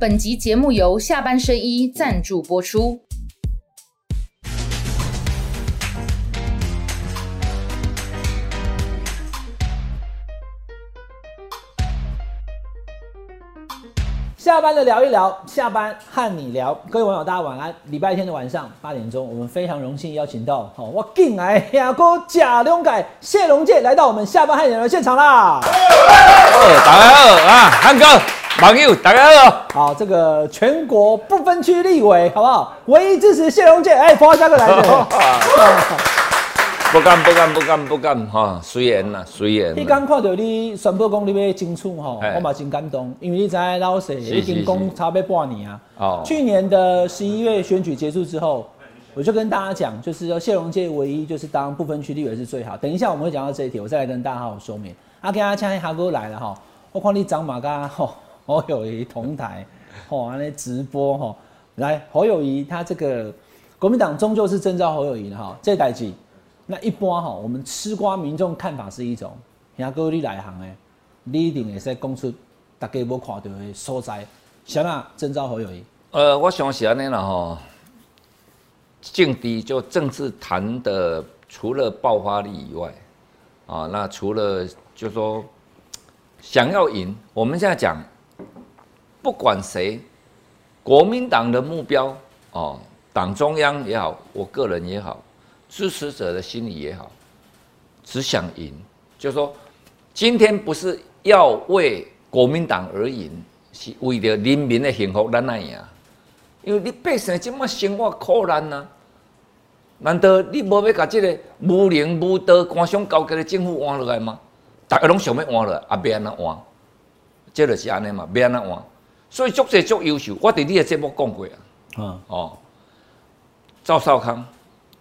本集节目由下半身衣赞助播出。下班的聊一聊，下班和你聊。各位网友，大家晚安。礼拜天的晚上八点钟，我们非常荣幸邀请到好我进来亚哥贾龙改谢龙介来到我们下班和你聊的现场啦。大家好啊，汉哥、网友，大家好。好，这个全国不分区立委，好不好？唯一支持谢龙介，哎，花家哥来的。不敢不敢不敢不敢哈，虽然呐，虽然。你刚看到你宣布讲你要争取哈，我嘛真感动，因为你在老师已经讲差不多半年啊。哦。去年的十一月选举结束之后，我就跟大家讲，就是说谢龙介唯一就是当不分区立委是最好。等一下我们会讲到这一题，我再来跟大家好好说明。阿跟阿强哈哥来了哈，我看你长马噶吼，侯友谊同台，吼安尼直播吼，来侯友谊他这个国民党终究是征召侯友谊的哈，这代志。那一般哈，我们吃瓜民众看法是一种，兄哥你来行诶，你一定会使讲出大家无看到的所在，想哪征召侯友谊？呃，我想是安尼啦吼，政治就政治谈的，除了爆发力以外，啊，那除了就说想要赢，我们现在讲，不管谁，国民党的目标哦，党中央也好，我个人也好。支持者的心理也好，只想赢，就说今天不是要为国民党而赢，是为了人民的幸福咱来赢。因为你百姓这么生活苦难呐，难道你无要把这个无能无德、官商勾结的政府换落来吗？大家拢想要换落来，也别安那换，这就是安尼嘛，别安那换。所以足者足优秀，我伫你的节目讲过啊。嗯哦，赵少康。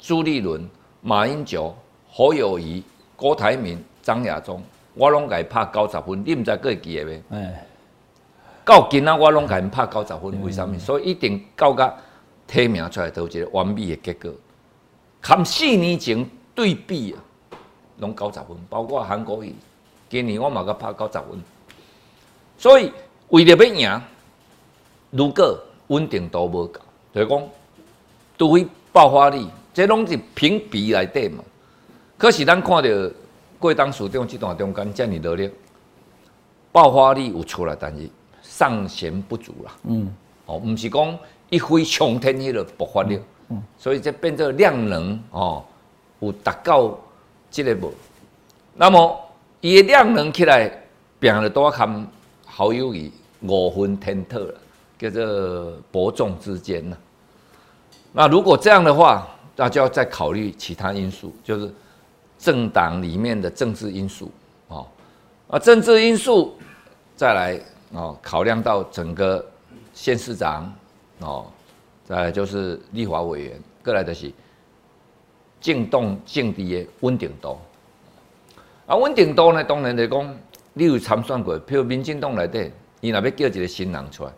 朱立伦、马英九、侯友谊、郭台铭、张亚中，我拢伊拍九十分，你毋知会记个咩？哎，到今仔我拢该拍九十分，为啥物？所以一定到甲提名出来都一个完美的结果。含四年前对比啊，拢九十分，包括韩国瑜，今年我嘛甲拍九十分。所以为了要赢，如果稳定度无够，就是讲除非爆发力。这拢是评比来底嘛，可是咱看到过当属中这段中间这么努力，爆发力有出来，但是尚嫌不足啦。嗯，哦，不是讲一飞冲天迄个爆发力，嗯，所以这变做量能哦，有达到这个无。那么伊的量能起来，变了多看好友谊五分天特了，叫做伯仲之间呢。那如果这样的话，那就要再考虑其他因素，就是政党里面的政治因素，哦，啊，政治因素再来哦，考量到整个县市长，哦，再来就是立法委员，过来的是静动静地的稳定度，啊，稳定度呢，当然来讲，你有参选过，譬如民进党内底，伊若要叫一个新人出来，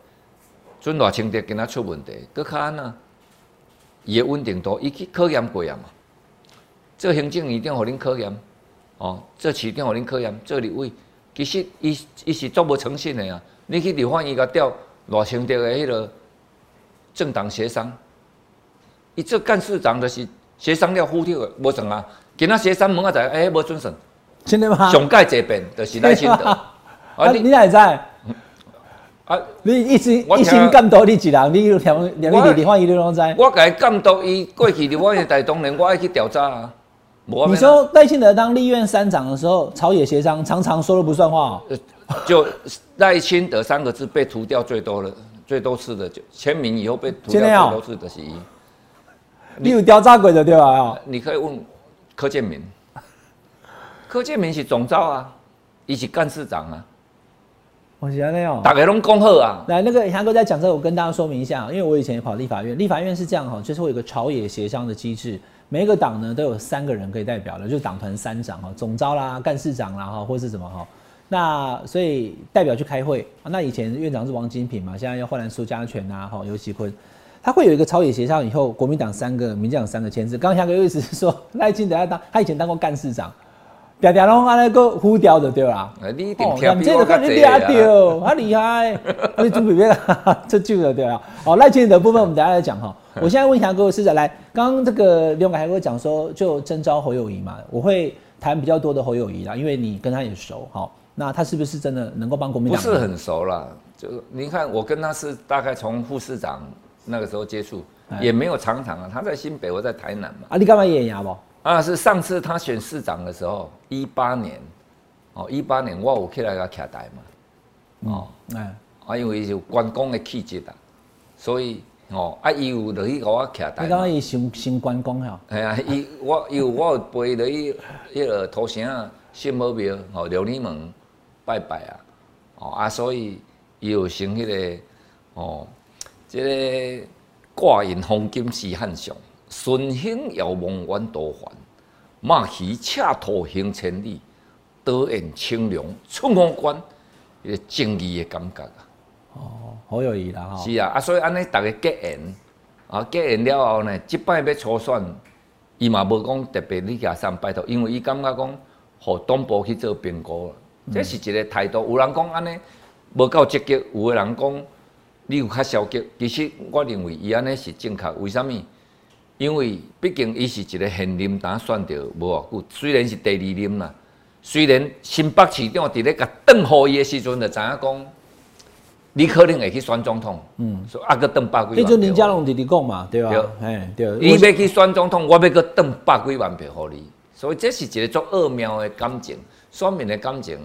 准偌清德今仔出问题，搁较安呐。伊的稳定度，伊去考验过啊嘛？做行政院长互恁考验，哦，做市长互恁考验，做立委，其实伊伊是做无诚信的啊！你去立法院甲调偌清德的迄个政党协商，伊做干事长就是协商了忽悠的，无算啊！今仔协商门啊在，哎，无准算，真的吗？上届这边就是赖清德，啊，你你还在？啊！你一心一心监督你一人，你两两个地方伊都拢知。我该监督伊过去的我的大东人，我爱去调查啊。你说赖清德当立院三长的时候，朝野协商常常说了不算话。就 赖清德三个字被涂掉最多了，最多次的就签名以后被涂掉最多次的是一。你有调查过的对吧？你可以问柯建明，柯建明是总召啊，伊是干事长啊。我觉得那样，大概拢恭贺啊。来，那个韩哥在讲这个，我跟大家说明一下，因为我以前也跑立法院，立法院是这样哈，就是会有个朝野协商的机制，每一个党呢都有三个人可以代表的，就是党团三长哈，总召啦、干事长啦哈，或是什么哈。那所以代表去开会啊。那以前院长是王金平嘛，现在要换来苏家全呐，哈，尤其坤，他会有一个朝野协商以后，国民党三个，民进党三个签字。刚刚韩哥又意思是说，赖清德要当，他以前当过干事长。嗲嗲拢安尼个呼调的对啦。你点跳比我看你嗲掉，好厉害！你准备别 这就了对啦。好，赖清德部分我们等下再讲哈。我现在问一下各位师长，来，刚刚这个刘凯还跟我讲说，就征召侯友谊嘛，我会谈比较多的侯友谊啦，因为你跟他也熟哈。那他是不是真的能够帮国民党？不是很熟啦，就你看我跟他是大概从副市长那个时候接触，也没有常常啊。他在新北，我在台南嘛。啊，你干嘛演牙不？啊，是上次他选市长的时候，一八年，哦，一八年我有起来个徛台嘛，哦，哎，啊，因为是关公的气质啊，所以哦，啊，伊有落去给我徛台。你讲伊新新关公吼？系啊，伊我有我有背落去迄个土城啊，信母庙哦，刘礼门拜拜啊，哦啊，所以伊有成迄个哦，即个挂印黄金是汉上。顺行遥望远多烦，马蹄赤兔行千里，刀刃清凉春风关，个正义的感觉啊！哦，好有意啦哈！是啊，啊，所以安尼逐个结缘啊，结缘了后呢，即摆要初选，伊嘛无讲特别你加上拜托，因为伊感觉讲，互东部去做评估，这是一个态度。有人讲安尼无够积极，有个人讲你有较消极。其实我认为伊安尼是正确，为什么？因为毕竟伊是一个现任打选着无偌久，虽然是第二任啦，虽然新北市长伫咧甲邓好伊的时阵，就知影讲，你可能会去选总统，嗯，说啊个邓百几万。迄阵林佳龙直直讲嘛，对吧？哎，对。你要去选总统，我要个邓百几万票互你，所以这是一个足奥妙的感情，选民的感情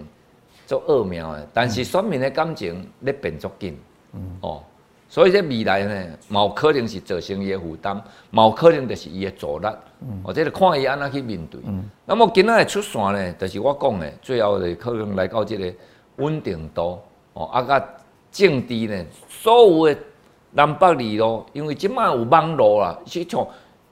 足奥妙的，但是选民的感情咧变足紧，嗯，哦。所以这未来呢，冇可能是造成伊的负担，冇可能就是伊的阻力，或者是看伊安怎去面对。那么今仔的出线呢，就是我讲的，最后的可能来到这个稳定度，哦，啊，甲政治呢，所有的南北二路，因为即摆有网络啦，是像，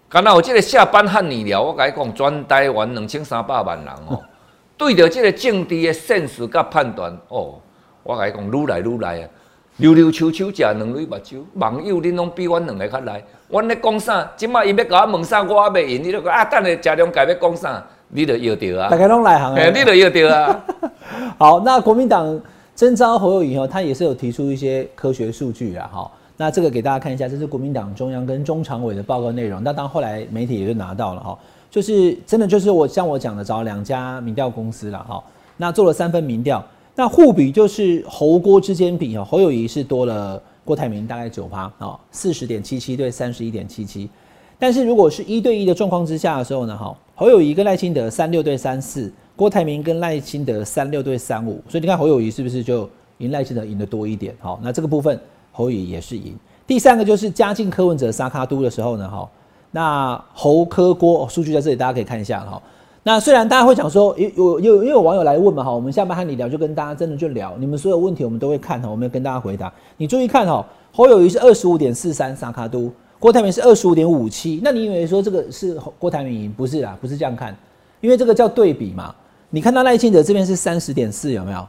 敢若有这个下班汉你了，我甲你讲，全台湾两千三百万人哦，对着这个政治的现实甲判断，哦，我甲你讲，愈来愈来啊。溜溜球球食两蕊目睭，网友恁拢比阮两个较来。阮咧讲啥？即摆伊要甲我问啥，我也袂应。你著讲啊，等下食两家要讲啥？你著要着啊。大家拢来行诶，你著要着啊。好，那国民党征召侯友宜哦，他也是有提出一些科学数据啊。哈，那这个给大家看一下，这是国民党中央跟中常委的报告内容。那当后来媒体也就拿到了哈，就是真的就是我像我讲的，找两家民调公司了哈。那做了三份民调。那互比就是侯郭之间比哦，侯友谊是多了郭台铭大概九趴啊，四十点七七对三十一点七七。但是如果是一对一的状况之下的时候呢，哈，侯友谊跟赖清德三六对三四，郭台铭跟赖清德三六对三五。所以你看侯友谊是不是就赢赖清德赢得多一点？好，那这个部分侯友谊也是赢。第三个就是嘉靖柯文哲沙卡都的时候呢，哈，那侯柯郭数据在这里大家可以看一下哈。那虽然大家会讲说，有有有有网友来问嘛，哈，我们下班和你聊，就跟大家真的就聊，你们所有问题我们都会看哈，我们要跟大家回答。你注意看哈，侯友谊是二十五点四三，萨卡都，郭台铭是二十五点五七，那你以为说这个是郭台铭赢？不是啦，不是这样看，因为这个叫对比嘛。你看到赖清德这边是三十点四，有没有？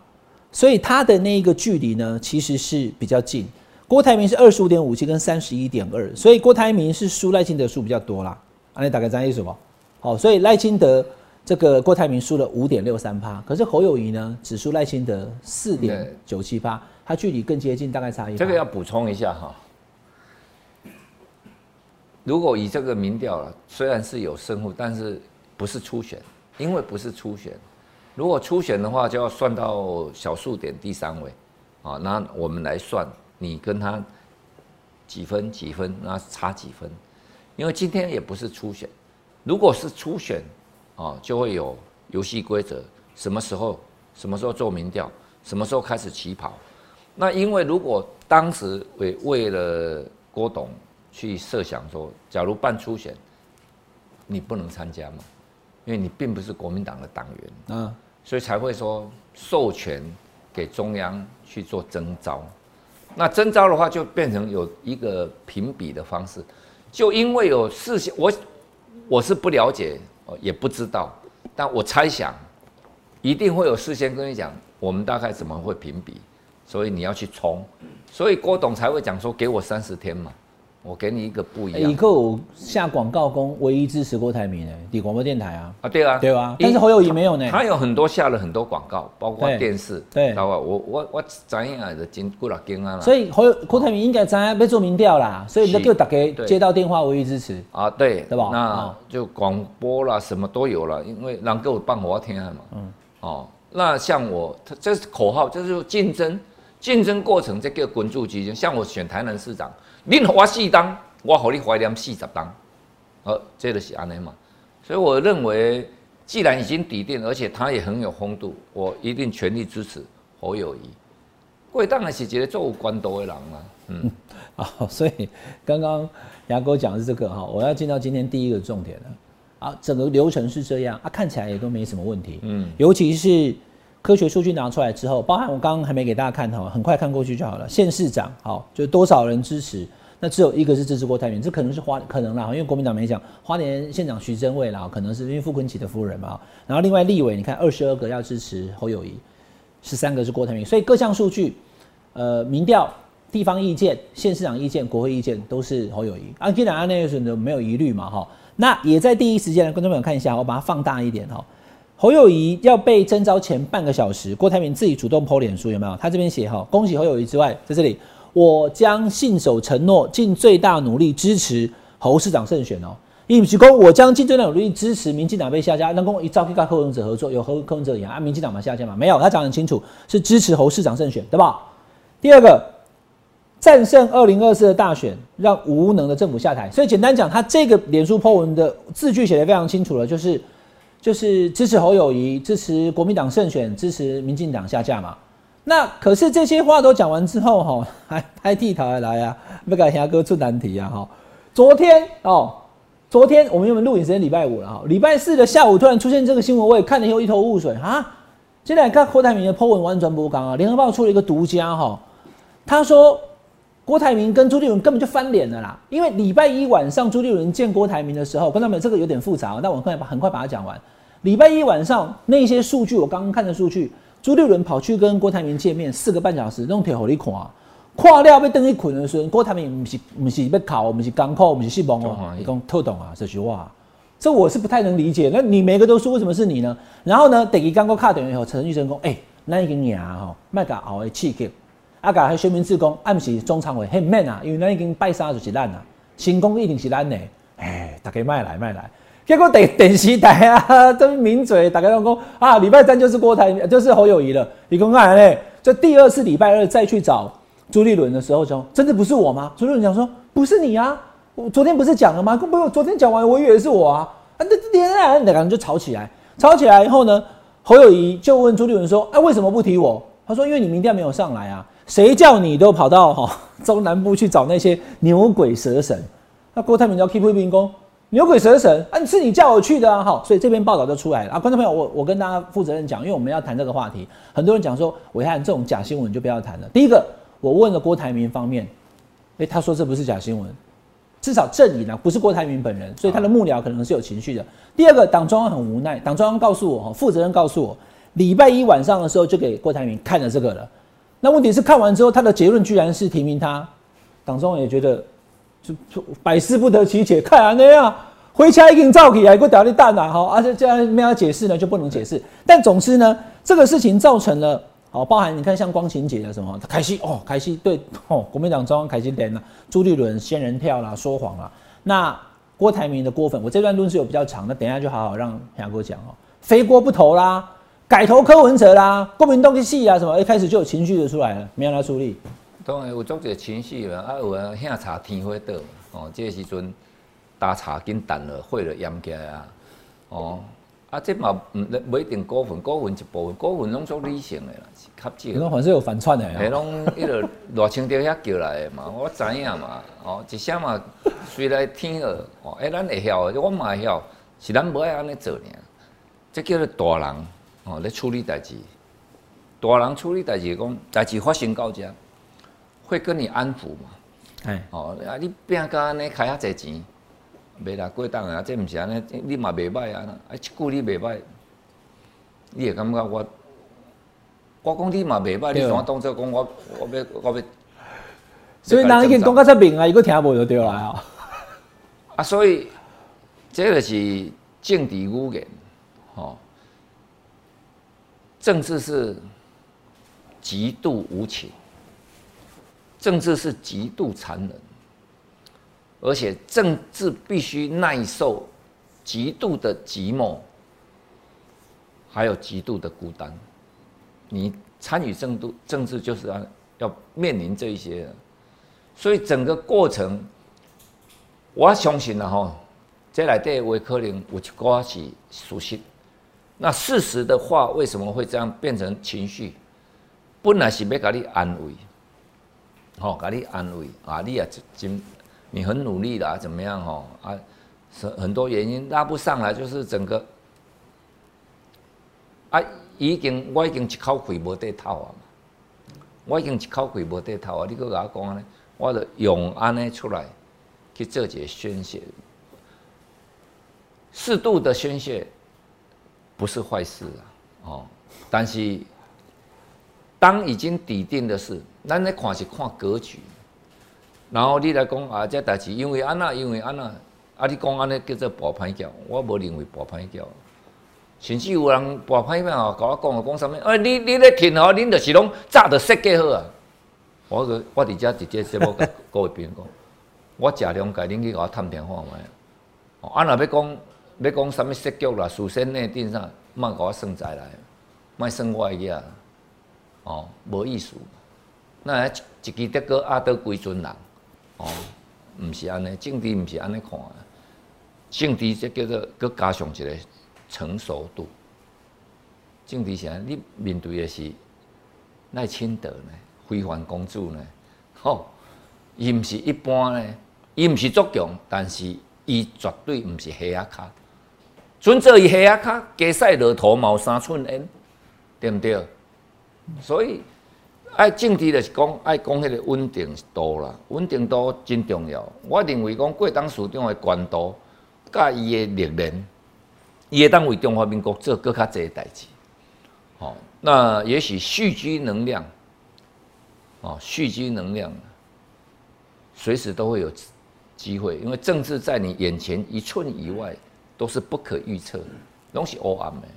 所以他的那一个距离呢，其实是比较近。郭台铭是二十五点五七跟三十一点二，所以郭台铭是输赖清德输比较多啦。啊，你大概这样意思不？好，所以赖清德。这个郭台铭输了五点六三趴，可是侯友谊呢只输赖清德四点九七趴，他距离更接近，大概差一。这个要补充一下哈，如果以这个民调了，虽然是有胜负，但是不是初选，因为不是初选，如果初选的话，就要算到小数点第三位啊，那我们来算你跟他几分几分，那差几分，因为今天也不是初选，如果是初选。哦，就会有游戏规则，什么时候、什么时候做民调，什么时候开始起跑。那因为如果当时为为了郭董去设想说，假如办初选，你不能参加嘛，因为你并不是国民党的党员，嗯，所以才会说授权给中央去做征召。那征召的话，就变成有一个评比的方式，就因为有事先，我我是不了解。哦，也不知道，但我猜想，一定会有事先跟你讲，我们大概怎么会评比，所以你要去冲，所以郭董才会讲说给我三十天嘛，我给你一个不一样。以后下广告公唯一支持郭台铭的，你广播电台啊。啊，对啊，对啊。但是侯友谊没有呢。他有很多下了很多广告，包括电视。对。包括我我我怎样的经过了经啊。所以侯郭台铭应该怎样被做民调啦？所以你就叫大家接到电话唯一支持。啊，对，对吧？那就广播啦，什么都有了，因为能够帮我听嘛。嗯。哦，那像我，他这是口号，就是竞争，竞争过程这个滚住基金。像我选台南市长，你我四当。我好你怀念四十档，呃，这就是安尼嘛，所以我认为，既然已经抵定，而且他也很有风度，我一定全力支持侯友谊。贵当然是一个做官多的人嘛，嗯，啊，所以刚刚牙哥讲的是这个哈，我要进到今天第一个重点了，啊，整个流程是这样，啊，看起来也都没什么问题，嗯，尤其是科学数据拿出来之后，包含我刚刚还没给大家看哈，很快看过去就好了，县市长好，就多少人支持。那只有一个是支持郭台铭，这可能是花可能啦，因为国民党没讲，花莲县长徐祯卫啦，可能是因为傅昆萁的夫人嘛。然后另外立委，你看二十二个要支持侯友谊，十三个是郭台铭，所以各项数据，呃，民调、地方意见、县市长意见、国会意见都是侯友谊。啊，既然安内选的没有疑虑嘛，哈，那也在第一时间，观众朋友看一下，我把它放大一点哈。侯友谊要被征召前半个小时，郭台铭自己主动 PO 脸书有没有？他这边写哈，恭喜侯友谊之外，在这里。我将信守承诺，尽最大努力支持侯市长胜选哦。一起公，我将尽最大努力支持民进党被下架。能够一招跟柯文哲合作，有和柯文哲一样啊？民进党嘛下架嘛？没有，他讲很清楚，是支持侯市长胜选，对吧？第二个，战胜二零二四的大选，让无能的政府下台。所以简单讲，他这个脸书 po 文的字句写的非常清楚了，就是就是支持侯友谊，支持国民党胜选，支持民进党下架嘛。那可是这些话都讲完之后，哈，还拍地台来来啊，不敢听哥出难题啊，哈。昨天哦，昨天我们因为录影时间礼拜五了哈，礼拜四的下午突然出现这个新闻，我也看了以后一头雾水啊。现在看郭台铭的 po 文完全不刚啊，联合报出了一个独家哈，他说郭台铭跟朱立伦根本就翻脸了啦，因为礼拜一晚上朱立伦见郭台铭的时候，观众朋友这个有点复杂，但我快把很快把它讲完。礼拜一晚上那些数据，我刚刚看的数据。朱立伦跑去跟郭台铭见面四个半小时，用铁火力看，看了被登一捆的时候，郭台铭不是不是被考，不是港口，不是戏梦哦，你讲特懂啊这句话，这我是不太能理解。那你每个都说为什么是你呢？然后呢，等于刚刚卡点以后，陈玉生讲，哎，那一个娘吼，卖个熬的刺激，啊，甲还宣明自公，暗时中常委很 man 啊，因为那已经拜杀就是烂啊，成功一定是烂的，哎，大家卖来卖来。结果电电视台啊，都抿嘴打开讲讲啊，礼拜三就是郭台，就是侯友谊了。你公看嘞，这第二次礼拜二再去找朱立伦的时候，说真的不是我吗？朱立伦讲说不是你啊，我昨天不是讲了吗？不，昨天讲完我以为是我啊。啊，这天啊，两个人就吵起来，吵起来以后呢，侯友谊就问朱立伦说，哎，为什么不提我？他说因为你明天没有上来啊，谁叫你都跑到哈 中南部去找那些牛鬼蛇神？那郭台铭叫 keeping 公。牛鬼蛇神啊！是你叫我去的啊！好，所以这篇报道就出来了啊！观众朋友，我我跟大家负责任讲，因为我们要谈这个话题，很多人讲说，伟汉这种假新闻就不要谈了。第一个，我问了郭台铭方面，哎，他说这不是假新闻，至少正营呢不是郭台铭本人，所以他的幕僚可能是有情绪的。第二个，党中央很无奈，党中央告诉我，哈，负责人告诉我，礼拜一晚上的时候就给郭台铭看了这个了。那问题是看完之后，他的结论居然是提名他，党中央也觉得。就就百思不得其解，看啊那样，回家已经照起来，给我掉粒蛋啊，好，而且这样没有解释呢，就不能解释。但总之呢，这个事情造成了，好，包含你看像光晴节啊什么，他开心哦，开心对哦，国民党中央开心点了，朱立伦仙人跳啦，说谎啦。那郭台铭的郭粉，我这段论是有比较长，那等一下就好好让杨哥讲哦，非郭不投啦，改投柯文哲啦，国民党的戏啊什么，一开始就有情绪就出来了，没让他处理。当然有足侪情绪啦，啊有啊，喝茶天火倒，哦，这个时阵打茶紧淡了，火了淹起来啊，哦，啊这嘛唔不一定股份，股份一部分，股份拢做理性的啦，是较少。那反正有反串的。系拢迄个偌清掉遐叫来的嘛，我知影嘛，哦，一声嘛，随来天耳，哦，哎，咱会晓，我嘛会晓，是咱无爱安尼做尔，这叫做大人，哦，咧处理代志，大人处理代志讲，代志发生到遮。会跟你安抚嘛？哎，哦，啊，你变甲安尼开遐济钱，袂啦过当啊，这毋是安尼，你嘛袂歹啊，啊，一句你袂歹，你会感觉我，我讲你嘛袂歹，你怎当做讲我，我要我要？所以人已经讲到这明啊，伊个听无就对啦啊。啊，所以这个是政治语言，哦，政治是极度无情，政治是极度残忍，而且政治必须耐受极度的寂寞，还有极度的孤单。你参与政治，政治就是要要面临这一些。所以整个过程，我相信了哈，这来对维可能有一寡是熟悉。那事实的话，为什么会这样变成情绪？本来是要给你安慰，好，给你安慰啊！你也真，你很努力的啊，怎么样哈？啊，是很多原因拉不上来，就是整个啊，已经我已经一口气无得透啊，我已经一口气无得透啊！你搁甲我讲呢？我就用安尼出来去做一个宣泄，适度的宣泄不是坏事啊，哦，但是当已经抵定的事，咱咧看是看格局，然后你来讲啊，这代志因为安那，因为安那，啊，你讲安尼叫做博歹叫，我无认为博歹叫，甚至有人博歹叫哦，甲我讲讲啥物？哎，你你咧听哦，恁就是拢早就设计好啊。我个我伫遮直接节目甲各位朋友讲，我食两介，恁去甲我探电话买。啊，若要讲要讲啥物失局啦、事先内定啥，莫甲我算在来，莫算我个啊。哦，无意思。那一一支德哥阿德归尊人，哦，毋是安尼，政治毋是安尼看。政治这叫做佮加上一个成熟度。政治是安，你面对的是赖清德呢？非凡公主呢？吼，伊毋是一般呢，伊毋是足强，但是伊绝对毋是黑阿卡。准做伊黑阿卡，加赛落头毛三寸烟，对毋对？所以爱政治就是讲爱讲迄个稳定度啦，稳定度真重要。我认为讲过当市长的官度，甲伊的历练，伊会当为中华民国做更较济代志。好，那也许蓄积能量。哦，蓄积能量，随时都会有机会，因为政治在你眼前一寸以外都是不可预测的，拢是黑暗的，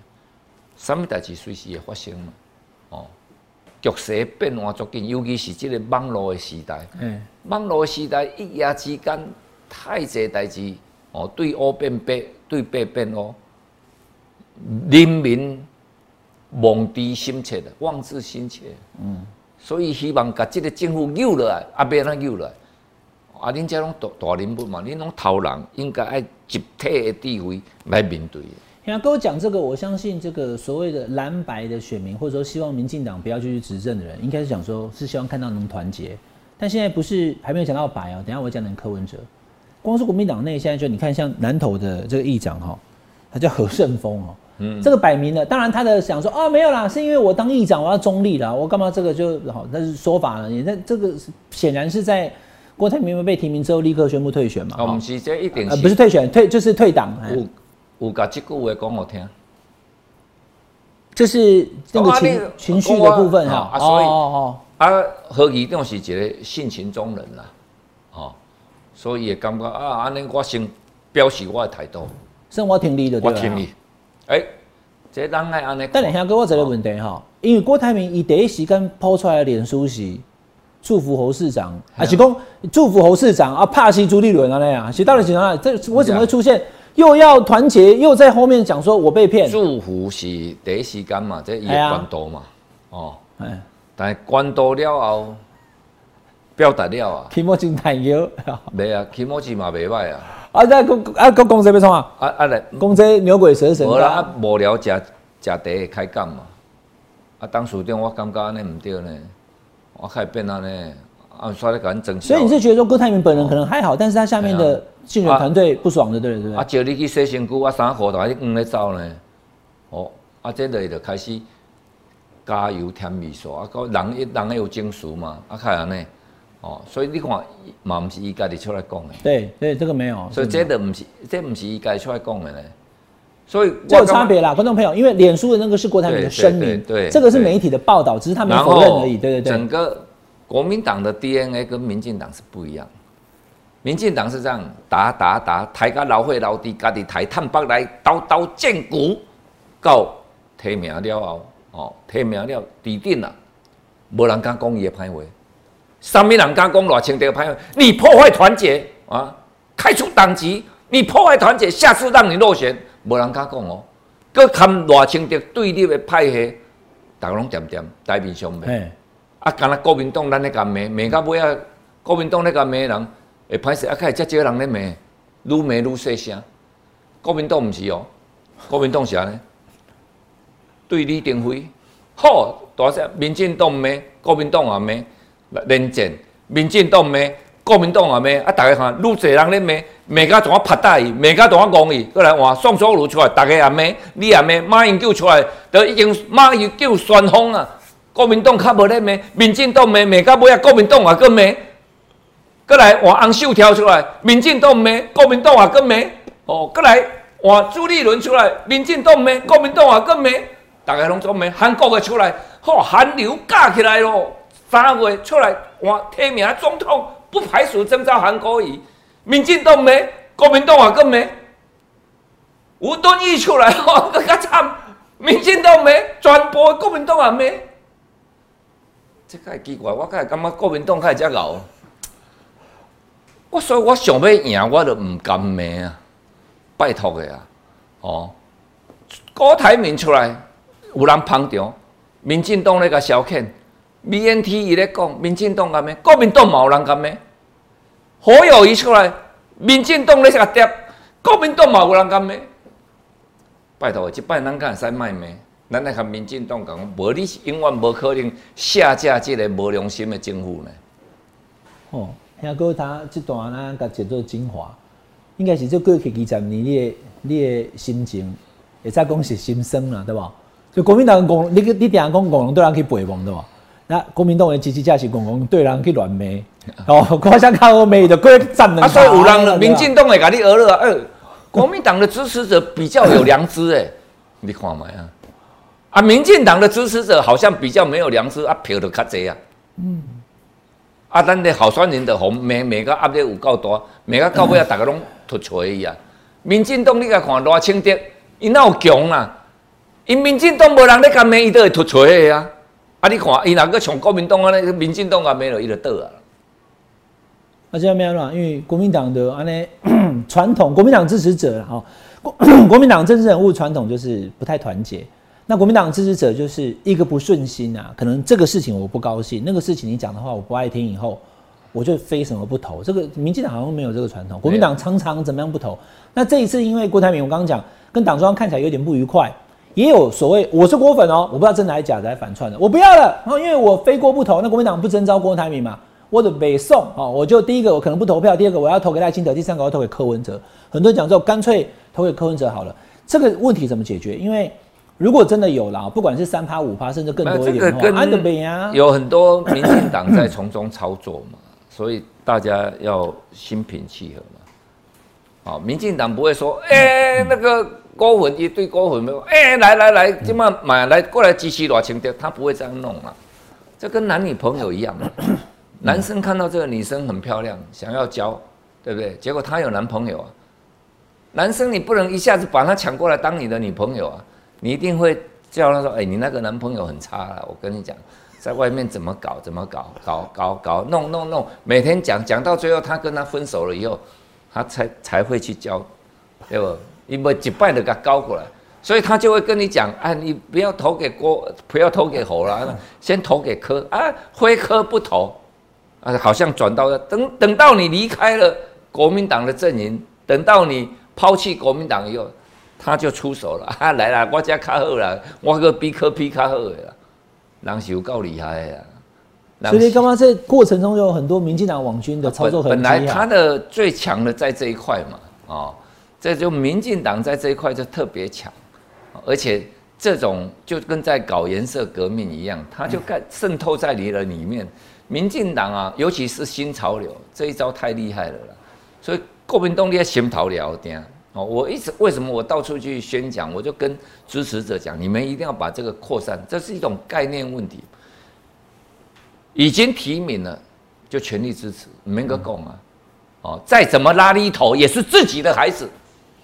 什么代志随时会发生嘛。哦，局势变化足紧，尤其是这个网络的时代，嗯，网络时代一夜之间太侪代志，哦，对乌变白，对白变乌，人民望之心切的，望之心切，嗯。所以希望把这个政府扭落来，啊，别让扭落来。啊，恁这拢大大人物嘛，恁拢头人，应该爱集体的地位来面对。现在跟我讲这个，我相信这个所谓的蓝白的选民，或者说希望民进党不要继续执政的人，应该是想说，是希望看到能团结。但现在不是还没有讲到白哦，等下我讲讲柯文哲。光是国民党内现在就你看，像南投的这个议长哈，他叫何胜峰哦。嗯，这个摆明了，当然他的想说啊，没有啦，是因为我当议长，我要中立啦，我干嘛这个就好？那是说法了，你那这个显然是在郭台铭被提名之后立刻宣布退选嘛？哦，不是，这一定不是退选，退就是退党。有有甲这句话讲我听，就是那个情情绪的部分哈。所以哦啊，何以长是一个性情中人啦，哦，所以也感觉啊，安尼我先表示我的态度，生活挺立的，我挺立。哎，这当然安尼。但你先给我一个问题哈，因为郭台铭以第一时间抛出来的脸书是祝福侯市长，啊是讲祝福侯市长啊？怕西朱立伦啊那样，其实到底是哪？这为什么会出现又要团结，又在后面讲说我被骗？祝福是第一时间嘛，这也关多嘛，哦，哎，但系关多了后，表达了啊，起码真担忧，没啊，起码是嘛袂歹啊。啊！再讲啊，公公这要创啊！啊啊来，公这牛鬼蛇神。无啦，啊无聊食食茶开讲嘛。啊，当时长我感觉安尼唔对呢，我开变安尼，啊，刷咧赶整。所以你是觉得说郭台铭本人可能还好，但是他下面的竞选团队不爽的，对不对？啊，叫你去洗身躯，啊，三号头还黄咧走呢。哦，啊，这类就开始加油添味素，啊，个人一人有情绪嘛，啊，开安尼。哦，所以你看，嘛毋是伊家己出来讲的。对对，这个没有。所以这个毋是，这毋是伊家己出来讲的呢。所以这有差别啦，观众朋友，因为脸书的那个是郭台铭的声明，对，这个是媒体的报道，只是他没否认而已。对对对。整个国民党的 DNA 跟民进党是不一样。民进党是这样打打打，抬个老会老弟，家己抬探北来刀刀见骨，到提名了后，哦，提名了抵定了，无人敢讲伊的歹话。上面人敢讲偌清的歹话，你破坏团结啊，开除党籍，你破坏团结，下次让你落选，无人敢讲哦。搁看偌清的对立的派系，大家拢点点台面上面，啊，敢若国民党咱咧甲骂骂到尾啊，国民党咧甲骂人。会歹势啊！开始遮少人咧骂，愈骂愈细声。国民党毋是哦，国民党是安尼，对李登辉好大声，民进党骂，国民党也骂，连战，民进党骂，国民党也骂，啊！大家看，愈侪人咧骂，骂甲怎啊拍大伊，骂甲怎啊戆伊，过来换宋楚瑜出来，大家也骂，你也骂，马英九出来，都已经马英九宣封啊！国民党较无咧骂，民进党骂，骂到尾啊，国民党也搁骂。过来换洪秀跳出来，民进党骂，国民党也跟骂。哦，过来换朱立伦出来，民进党骂，国民党也跟骂。大家拢做骂，韩国的出来，嚯，韩流架起来咯。三月出来换提名总统，不排除征召韩国瑜。民进党骂，国民党也跟骂。吴敦义出来，嚯，更加惨。民进党骂，全部国民党也骂。这个奇怪，我个感觉国民党开始遮搞。我所以，我想要赢，我就唔甘骂啊！拜托的啊！哦，郭台铭出来有人捧场，民进党那个消遣，BNT 伊咧讲，民进党干咩？国民党冇人干咩？好友谊出来，民进党咧个跌，国民党嘛有人干咩？拜托，即摆咱敢会使卖咩？咱来看民进党讲，无你是永远无可能下架即个无良心的政府呢？哦。听过他即段呢，甲节奏精华，应该是这过去二十年你的你的心情，会再讲是心声啦，对无？就国民党共，你你定讲共共对人去背亡，对无？那国民党的支持者是共共对人去乱骂，哦，我想看我骂的过站啊，所以有人民进党会甲你讹了，哎，国民党的支持者比较有良知，哎，你看嘛啊？啊，民进党的支持者好像比较没有良知，啊，票都较济啊，嗯。啊，咱的候选人的红，每每个压力有够大，每个到尾啊，大家拢突锤伊啊。民进党你甲看偌清德，伊哪有强啊？因民进党无人咧甲骂，伊都会突锤的啊。啊，你看伊哪个像国民党安尼，民进党啊没了，伊就倒啊。啊，这样没有啦，因为国民党的安尼 传统，国民党支持者哈，国 国民党政治人物传统就是不太团结。那国民党支持者就是一个不顺心啊，可能这个事情我不高兴，那个事情你讲的话我不爱听，以后我就非什么不投。这个民进党好像没有这个传统，国民党常常怎么样不投。那这一次因为郭台铭，我刚刚讲跟党中央看起来有点不愉快，也有所谓我是郭粉哦，我不知道真的还是假的，还反串的，我不要了。然后因为我非郭不投，那国民党不征召郭台铭嘛，我的北宋哦，我就第一个我可能不投票，第二个我要投给赖清德，第三个我要投给柯文哲。很多人讲之后干脆投给柯文哲好了，这个问题怎么解决？因为如果真的有了，不管是三趴五趴，甚至更多一点的话，有很多民进党在从中操作嘛，所以大家要心平气和嘛。好，民进党不会说，哎，那个郭粉一对郭粉没有，哎，来来来，今晚买来过来支持罗清德，他不会这样弄啊。这跟男女朋友一样，男生看到这个女生很漂亮，想要交，对不对？结果她有男朋友啊，男生你不能一下子把她抢过来当你的女朋友啊。你一定会叫他说：“哎，你那个男朋友很差了，我跟你讲，在外面怎么搞，怎么搞，搞搞搞，弄弄弄，每天讲讲到最后，他跟他分手了以后，他才才会去交，对不？因为一拜的给他高过来，所以他就会跟你讲：啊，你不要投给郭，不要投给侯了，先投给柯啊，非柯不投啊，好像转到等等到你离开了国民党的阵营，等到你抛弃国民党以后。”他就出手了，啊来啦，我家卡好啦，我个比科比卡好的啦，人是有够厉害的。所以刚刚这过程中有很多民进党网军的操作很本来他的最强的在这一块嘛，哦，这就民进党在这一块就特别强，而且这种就跟在搞颜色革命一样，他就盖渗透在你的里面。民进党啊，尤其是新潮流这一招太厉害了啦，所以国民党你要先逃了点。哦，我一直为什么我到处去宣讲，我就跟支持者讲，你们一定要把这个扩散，这是一种概念问题。已经提名了，就全力支持，没个讲啊。哦，再怎么拉力头也是自己的孩子，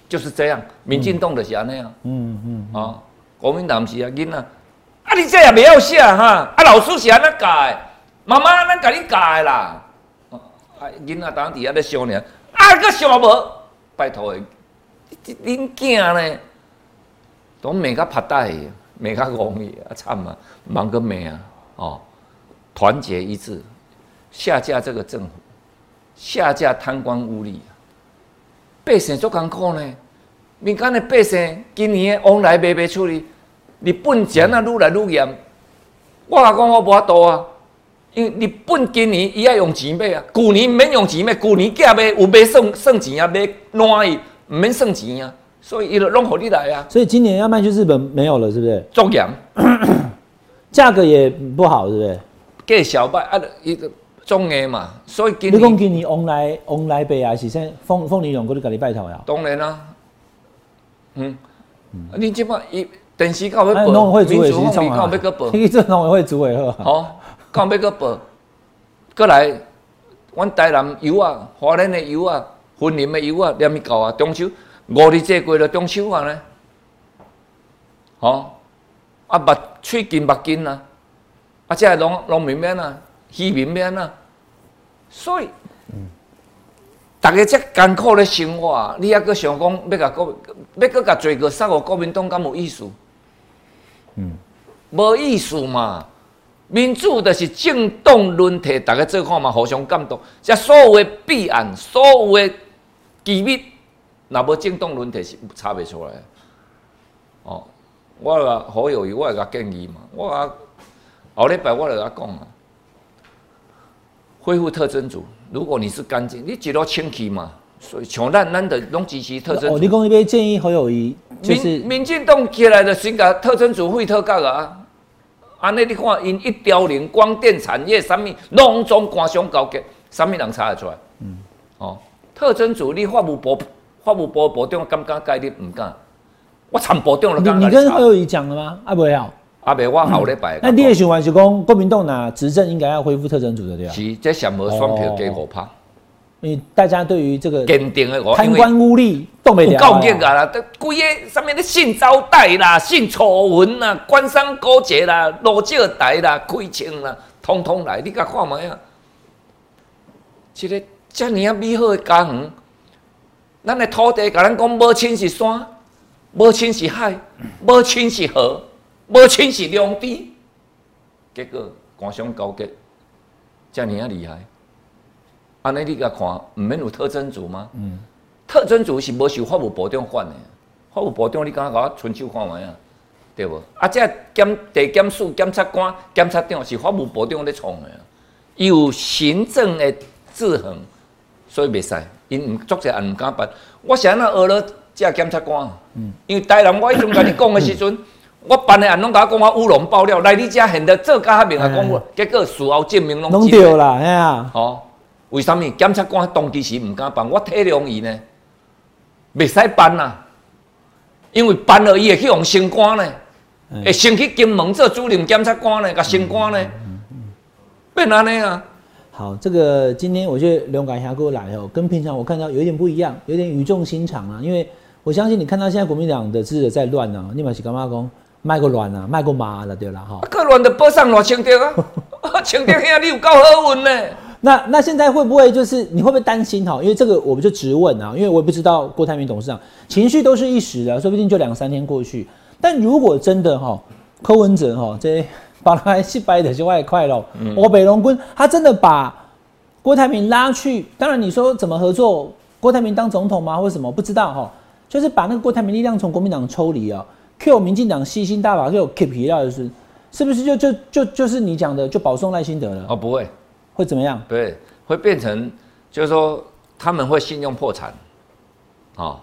就是这样。民进党的是安尼啊，嗯嗯，啊，国民党是啊，囡仔，啊你这也不要写哈，啊老师是安那改，妈妈安那给你改啦，啊囡仔当底下在笑呢，啊个想无，拜托的，恁囝呢，都骂个拍带，骂个戆去啊惨啊，忙个骂啊，哦，团结一致，下架这个政府。下架贪官污吏，百姓足艰苦呢。民间的百姓今年的往来买卖处理，日本钱啊愈来愈严。我讲我无法度啊，因为日本今年伊爱用钱买啊，旧年免用钱买，旧年假买有买算算钱啊，买烂伊毋免算钱啊，所以伊就拢互你来啊。所以今年要卖去日本没有了，是不是？中严，价格也不好，是不是？计小麦啊，伊个。中的嘛，所以今你讲今年往来往来拜啊，是先凤凤梨两个你家己拜头呀？当然啦，嗯，你即摆伊电视搞要报，农委会主委是创啊，要个报，你做农委会主委好。好，搞要个报，过来，阮台南油啊，华南的油啊，云林的油啊，连咪搞啊，中秋。五日节过了中秋啊呢，好，啊目喙金目金啊，啊这农农民免啊。渔民免啊，所以，大家这艰苦的生活，你还阁想讲要甲国，要阁甲罪过杀我国民党，敢有意思？嗯，无意思嘛。民主就是政党轮替，大家做看嘛，互相监督。这所有的弊案，所有的机密，若无政党轮替是查袂出来。哦，我话好友谊，我会甲建议嘛。我啊，后礼拜我来甲讲啊。恢复特征组，如果你是干净，你几多清气嘛？所以像咱咱的拢支持特征组。哦，你讲那边建议侯友谊，就是民进党起来的新个特征组会特干啊！安尼你看，因一凋零，光电产业什么拢总官商勾结，什么人查得出来？嗯，哦，特征组你法务部法务部部长敢敢介入？唔敢，我参部长都敢。你跟侯友谊讲了吗？啊，不要。阿伯，我好咧摆。那第二循环是讲国民党呐执政应该要恢复特征组的对啊？是，这想无双票给我拍。因为大家对于这个坚定的贪官污吏都没了。够劲啊啦，都规个上面的性招待啦、性丑闻啦、官商勾结啦、罗借台啦、亏钱啦，通通来，你甲看卖啊？一个这尔啊美好的家园，咱的土地甲咱讲，无亲是山，无亲是海，无亲是河。无亲是良知，结果官商勾结，遮尔啊厉害。安尼你甲看，毋免有特征组吗？嗯，特征组是无受法务部长管的，法务部长你敢甲我伸手看卖啊？对无？啊，这检地检署检察官、检察长是法务部长咧创的，有行政的制衡，所以袂使，因毋作者也毋敢办。我是安那学了遮检察官，嗯，因为台南我以前甲你讲的时阵。我办的案拢甲我讲我乌龙爆料，来你遮现在做假明啊讲我，结果事后证明拢拢对啦，哎为什么？检察官当其时毋敢办？我体谅伊呢，袂使办呐，因为办了伊会去用升官呢，会升去金门做主任检察官呢，甲升官呢，变安尼啊。好，这个今天我觉得刘改霞过来哦，跟平常我看到有点不一样，有点语重心长啊，因为我相信你看到现在国民党的支持在乱啊，你嘛是干嘛讲？卖过卵啊，卖过麻了，对啦哈。个卵的报上偌清掉 啊，清掉兄你有够好运呢。那那现在会不会就是你会不会担心哈？因为这个我们就直问啊，因为我也不知道郭台铭董事长情绪都是一时的，说不定就两三天过去。但如果真的哈，柯文哲哈这把他洗白的就外快了，我北龙 quân 他真的把郭台铭拉去，当然你说怎么合作？郭台铭当总统吗？或者什么？不知道哈，就是把那个郭台铭力量从国民党抽离啊。Q 民进党吸星大法 Q keep 皮料就是，是不是就就就就是你讲的就保送赖心德了？哦，不会，会怎么样？对，会变成就是说他们会信用破产，啊，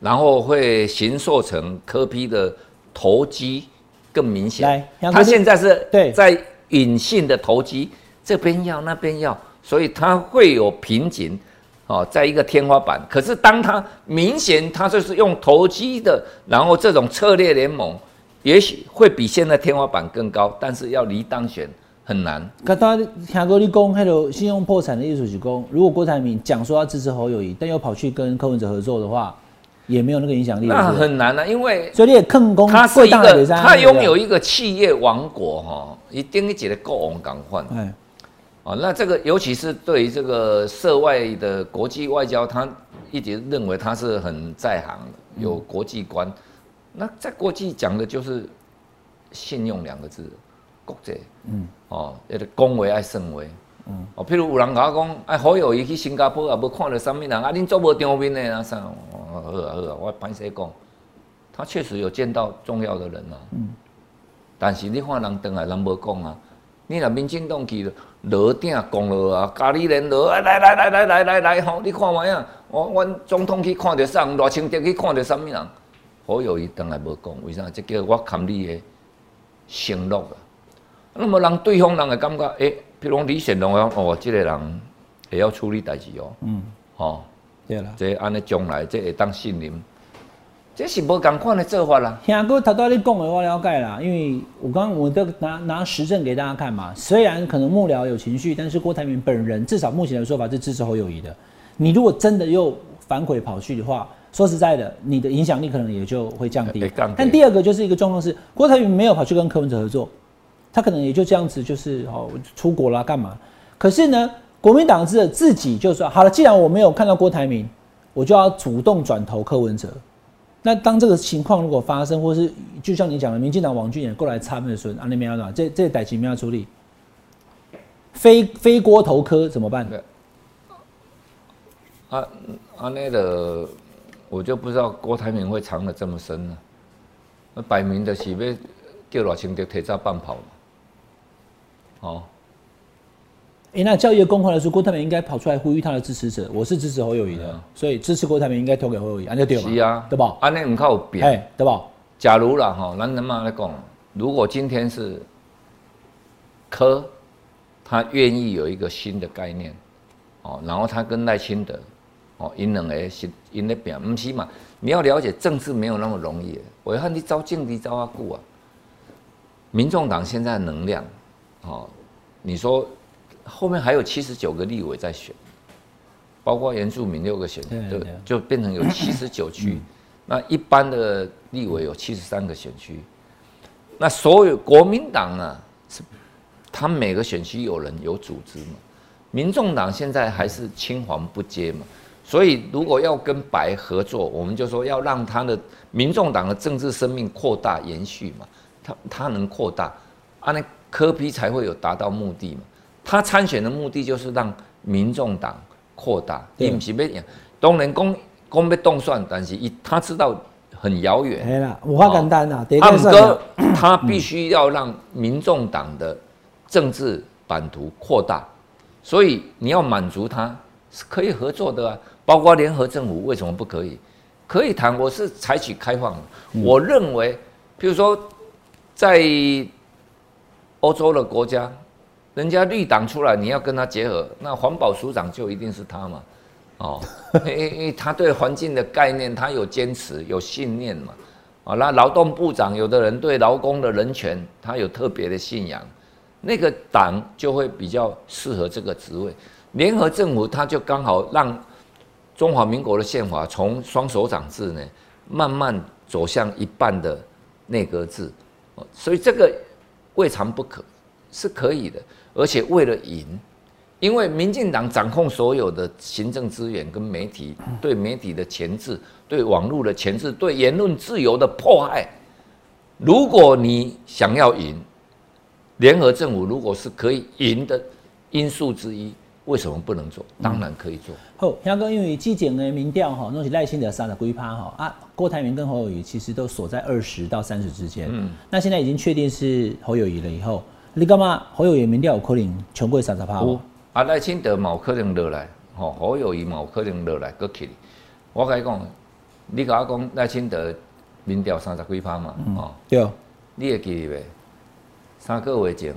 然后会形塑成科批的投机更明显。他现在是对在隐性的投机，这边要那边要，所以他会有瓶颈。哦，在一个天花板，可是当他明显他就是用投机的，然后这种策略联盟，也许会比现在天花板更高，但是要离当选很难。刚刚听过你讲，那个信用破产的意思是讲，如果郭台铭讲说要支持侯友谊，但又跑去跟柯文哲合作的话，也没有那个影响力。那很难啊，因为所以你也坑功，他是一个，他拥有一个企业王国哈，一定一节的国王港换。哎，哦，那这个尤其是对于这个涉外的国际外交，他一直认为他是很在行的，有国际观。那在国际讲的就是信用两个字。国际，嗯，哦，一个恭维爱慎为，嗯，哦，譬如有人甲我讲，哎，好友伊去新加坡啊，无看到什么人啊，恁做无场面的啊啥，好啊好啊，我歹势讲，他确实有见到重要的人啊，嗯，但是你看人等来人无讲啊，你若民进党去落鼎讲了啊，家里人楼，来来来来来来来吼，你看卖啊，我阮总统去看着啥，偌清德去看着啥物人，好友伊当然无讲，为啥？即叫我看你的承诺啊。那么人对方人会感觉，哎，比如李显龙讲，哦，这个人会晓处理代志哦，嗯，哦，对啦，即安尼将来即会当信任，这是无共款的做法啦。听哥头头你讲的我了解啦，因为我刚刚我都拿拿实证给大家看嘛。虽然可能幕僚有情绪，但是郭台铭本人至少目前的说法是支持侯友谊的。你如果真的又反悔跑去的话，说实在的，你的影响力可能也就会降低。但第二个就是一个状况是，郭台铭没有跑去跟柯文哲合作。他可能也就这样子，就是哦，出国啦，干嘛？可是呢，国民党自自己就说好了，既然我没有看到郭台铭，我就要主动转投柯文哲。那当这个情况如果发生，或是就像你讲的，民进党王俊也过来参的时候，啊，那边要这这歹情要处理，非非锅头科怎么办？啊啊，那个我就不知道郭台铭会藏的这么深呢。那摆明的是要叫罗清德提早半跑嘛。哦，哎，那教育公开来说，郭台铭应该跑出来呼吁他的支持者，我是支持侯友谊的，所以支持郭台铭应该投给侯友谊，安就对吧？是啊，对吧？安尼唔靠变，哎，对吧？假如啦哈，咱他妈来讲，如果今天是科，他愿意有一个新的概念，哦，然后他跟赖清德，哦，因两个是因那边，唔是嘛？你要了解政治没有那么容易，我要看你招政敌招阿固啊。民众党现在能量。哦，你说后面还有七十九个立委在选，包括原住民六个选，就就变成有 七十九区。那一般的立委有七十三个选区，那所有国民党呢，是他每个选区有人有组织嘛？民众党现在还是青黄不接嘛？所以如果要跟白合作，我们就说要让他的民众党的政治生命扩大延续嘛，他他能扩大，啊那。科批才会有达到目的嘛？他参选的目的就是让民众党扩大，并不是要当然公公被动算，但是一他知道很遥远。没啦，五花简单呐。暗哥他必须要让民众党的政治版图扩大，所以你要满足他是可以合作的啊，包括联合政府为什么不可以？可以谈，我是采取开放。我认为，譬如说在。欧洲的国家，人家绿党出来，你要跟他结合，那环保署长就一定是他嘛？哦，因为他对环境的概念，他有坚持，有信念嘛？啊，那劳动部长，有的人对劳工的人权，他有特别的信仰，那个党就会比较适合这个职位。联合政府，他就刚好让中华民国的宪法从双手掌制呢，慢慢走向一半的内阁制，所以这个。未尝不可，是可以的，而且为了赢，因为民进党掌控所有的行政资源跟媒体，对媒体的钳制，对网络的钳制，对言论自由的迫害。如果你想要赢，联合政府如果是可以赢的因素之一，为什么不能做？当然可以做。好，香港因为基检的民调哈，那是赖清德三的龟趴哈啊。郭台铭跟侯友谊其实都锁在二十到三十之间。嗯，那现在已经确定是侯友谊了以后，你干嘛？侯友谊民调有可能全过三十趴有？啊，赖清德嘛有可能落来，吼，侯友谊冇可能落来，搁起。我跟你讲，你甲我讲赖清德民调三十几趴嘛？哦，对。你会记得三个月前，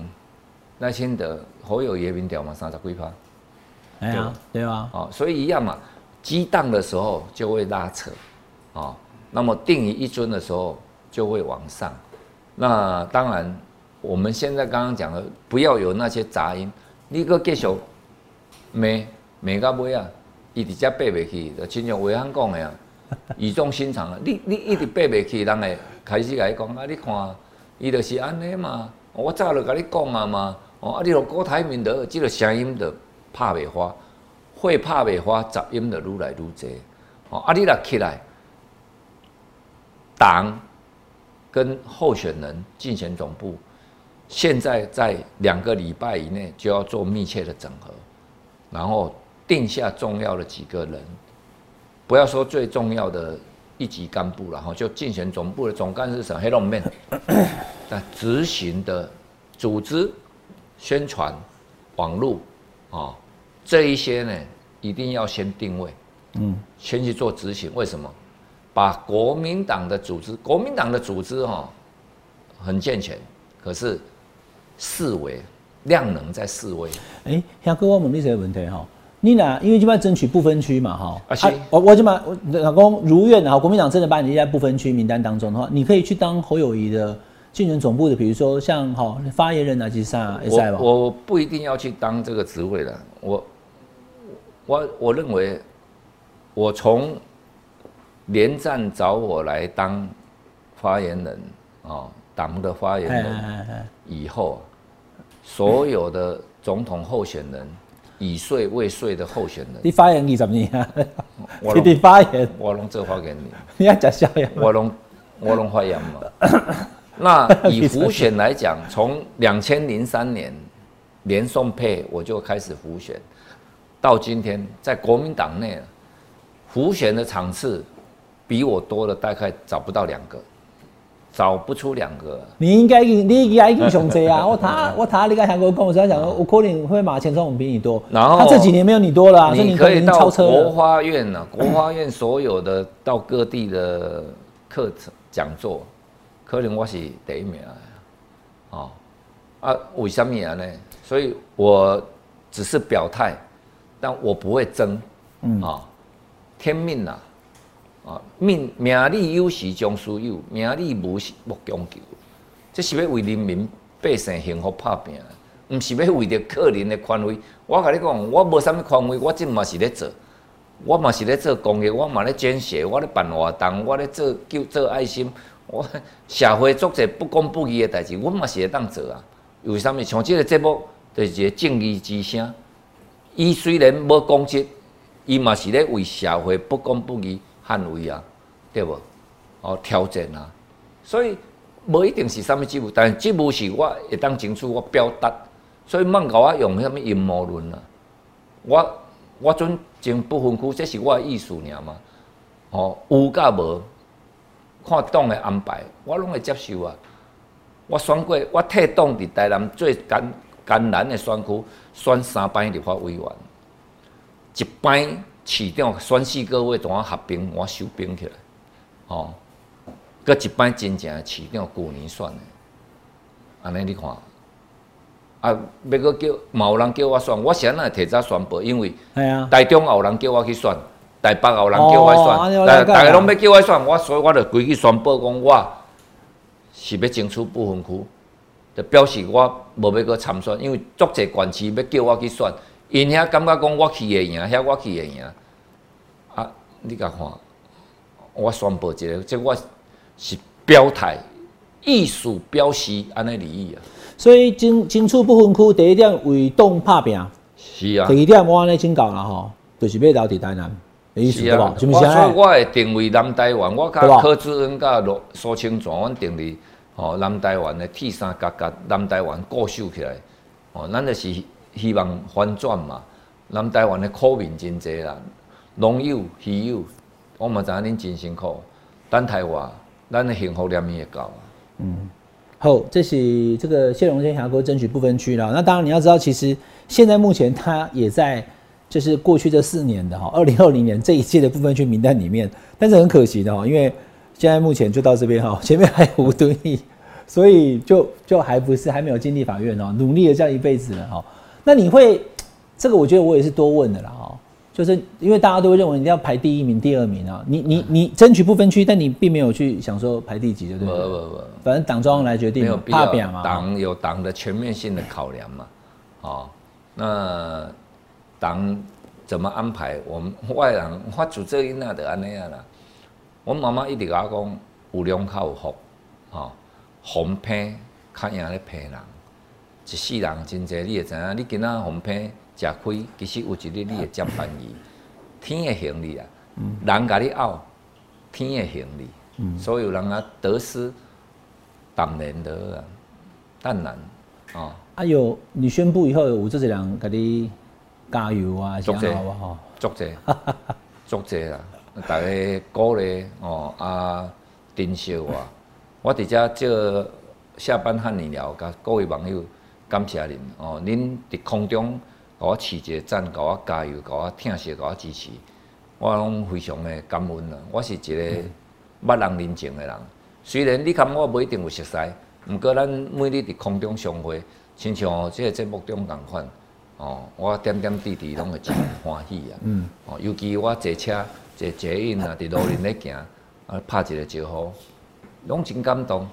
赖清德侯友谊民调嘛三十几趴？哎呀，对啊。哦，所以一样嘛，激荡的时候就会拉扯，哦。那么定于一尊的时候就会往上，那当然我们现在刚刚讲的，不要有那些杂音。你个继续骂骂到尾啊，伊直接背袂去，就亲像伟汉讲的啊，语重心长啊。你你一直背袂去，人会开始甲你讲啊，你看，伊就是安尼嘛。我早就甲你讲啊嘛，哦，啊，你落高台面的，即个声音就拍袂花，会拍袂花，杂音就愈来愈多。哦，啊，你若起来，党跟候选人竞选总部。现在在两个礼拜以内就要做密切的整合，然后定下重要的几个人，不要说最重要的一级干部了哈，就竞选总部的总干事长黑龙面，那执行的组织、宣传、网络啊这一些呢，一定要先定位，嗯，先去做执行。为什么？把国民党的组织，国民党的组织哈很健全，可是。四维量能在四维。哎，像哥，我问你一个问题哈，你呢？因为这边争取不分区嘛哈。啊，是。我我就把老公如愿哈，国民党真的把你列在不分区名单当中的话，你可以去当侯友谊的竞选总部的，比如说像哈发言人啊，其实啊，我我不一定要去当这个职位的，我我我认为，我从连战找我来当发言人啊，党的发言人以后。所有的总统候选人，已税未税的候选人，你发言你怎么样？我你发言，我弄这发给你。你要讲笑呀？我弄我弄发言嘛。那以浮选来讲，从两千零三年连宋配我就开始浮选，到今天在国民党内，浮选的场次比我多了大概找不到两个。找不出两个，你应该你应该英雄贼啊！我他我他，你跟韩国跟我说讲，我可能会马前冲比你多。然后他这几年没有你多了，你可以到国花院呢，国花院所有的到各地的课程讲座，可能我是第一名啊！哦啊，为什么呢？所以我只是表态，但我不会争啊，天命呐！啊，啊命名利有时终须有，名利无时莫强求。这是要为人民百姓幸福拍拼，毋是要为着个人的权威。我甲你讲，我无啥物权威，我即嘛是咧做，我嘛是咧做公益，我嘛咧捐血，我咧办活动，我咧做救做爱心。我社会做者不公不义的代志，我嘛是会当做啊。为啥物？像即个节目，就是一个正义之声。伊虽然无公职，伊嘛是咧为社会不公不义。捍卫啊，对不？哦，挑战啊，所以无一定是啥物职务，但职务是我会当清楚我表达，所以莫甲我用啥物阴谋论啊。我我准争不分区，这是我的意思尔嘛。哦，有甲无，看党的安排，我拢会接受啊。我选过，我替党伫台南最艰艰难的选区选三班立法委员，一班。市长选四个位，怎啊合并，我收并起来，哦，搁一摆真正的市长旧年选的，安尼你看，啊，要搁叫，嘛有人叫我选，我先来提早宣布，因为台中也有人叫我去选，台北也有人叫我选，大大家拢要叫我选，我所以我就规矩宣布讲，我是要争取不分区，就表示我无要搁参选，因为足济县市要叫我去选。因遐感觉讲我去会赢，遐我去会赢。啊，你甲看，我宣布一个，即我是表态，艺术表示安尼利益啊。所以争争取不分区，第一点为党拍拼。是啊。第二点我安尼请教啦吼，就是要留伫台南。是啊。是是我所以我会定位南台湾，我甲柯志恩甲罗苏清泉，阮定位吼南台湾的铁三角甲南台湾固守起来。哦，咱就是。希望反转嘛？南台湾的苦民真济啦，农友、渔友，我嘛知影恁真辛苦。等台湾，咱的幸福量也高。嗯，好，这是这个谢龙先峡谷争取不分区了。那当然你要知道，其实现在目前他也在，就是过去这四年的哈，二零二零年这一届的部分区名单里面。但是很可惜的哈，因为现在目前就到这边哈，前面还有吴敦义，所以就就还不是还没有进立法院哦，努力了这样一辈子了哈。那你会，这个我觉得我也是多问的啦哦。就是因为大家都会认为你要排第一名、第二名啊，你你你争取不分区，但你并没有去想说排第几，对不对？不不不，反正党中央来决定，没有必要嘛。党有党的全面性的考量嘛，哦，那党怎么安排？我们外人发主这一那的安那样啦。我妈妈一直讲讲有量较有福，哦，红拼较赢咧骗人，一世人真侪，你会知影，你今仔红拼。食亏，其实有一日你会接便宜，天会行你啊！人甲你拗，天会行你。所有人啊，得失当然得啊，淡然哦。啊有，你宣布以后有这些人甲你加油啊，足者吼，足者，足者啦！大家鼓励哦啊，珍惜我。我伫遮借下班喊你聊，甲各位网友感谢恁哦，恁伫空中。给我起一个赞，给我加油，给我疼惜，给我支持，我拢非常的感恩啦。我是一个捌人人情的人，虽然你看我不一定有熟悉，毋过咱每日伫空中相会，亲像即个节目中共款，哦，我点点滴滴拢会真欢喜啊。嗯。哦，尤其我坐车、坐捷运啊，伫路面咧行，啊，拍一个招呼，拢真感动。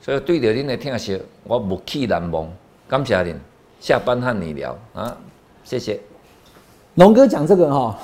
所以对着恁的疼惜，我无气难忘，感谢恁。下班和你聊啊。谢谢，龙哥讲这个哈，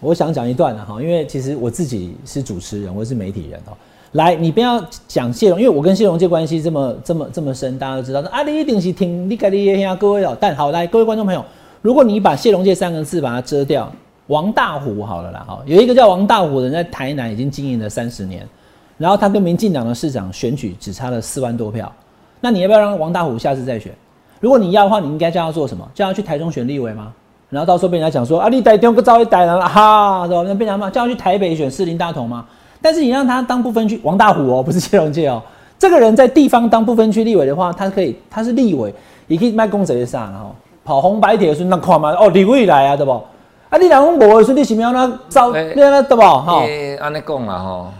我想讲一段了哈，因为其实我自己是主持人，我是媒体人哦。来，你不要讲谢龙，因为我跟谢龙介关系这么这么这么深，大家都知道。啊，你一定是听你跟你听各位哦。但好，来各位观众朋友，如果你把谢龙介三个字把它遮掉，王大虎好了啦哈，有一个叫王大虎的人在台南已经经营了三十年，然后他跟民进党的市长选举只差了四万多票，那你要不要让王大虎下次再选？如果你要的话，你应该叫他做什么？叫他去台中选立委吗？然后到时候被人家讲说啊，你台中个招一逮人了哈，对吧？那被人家骂，叫他去台北选士林大同吗？但是你让他当不分区王大虎哦，不是谢龙介哦，这个人在地方当不分区立委的话，他可以，他是立委，也可以卖公贼上，然后跑红白铁的时候那看嘛，哦，立委来啊，对不？啊，你两公无的时候，你是要那招，你那对不？哈，安尼讲啦吼，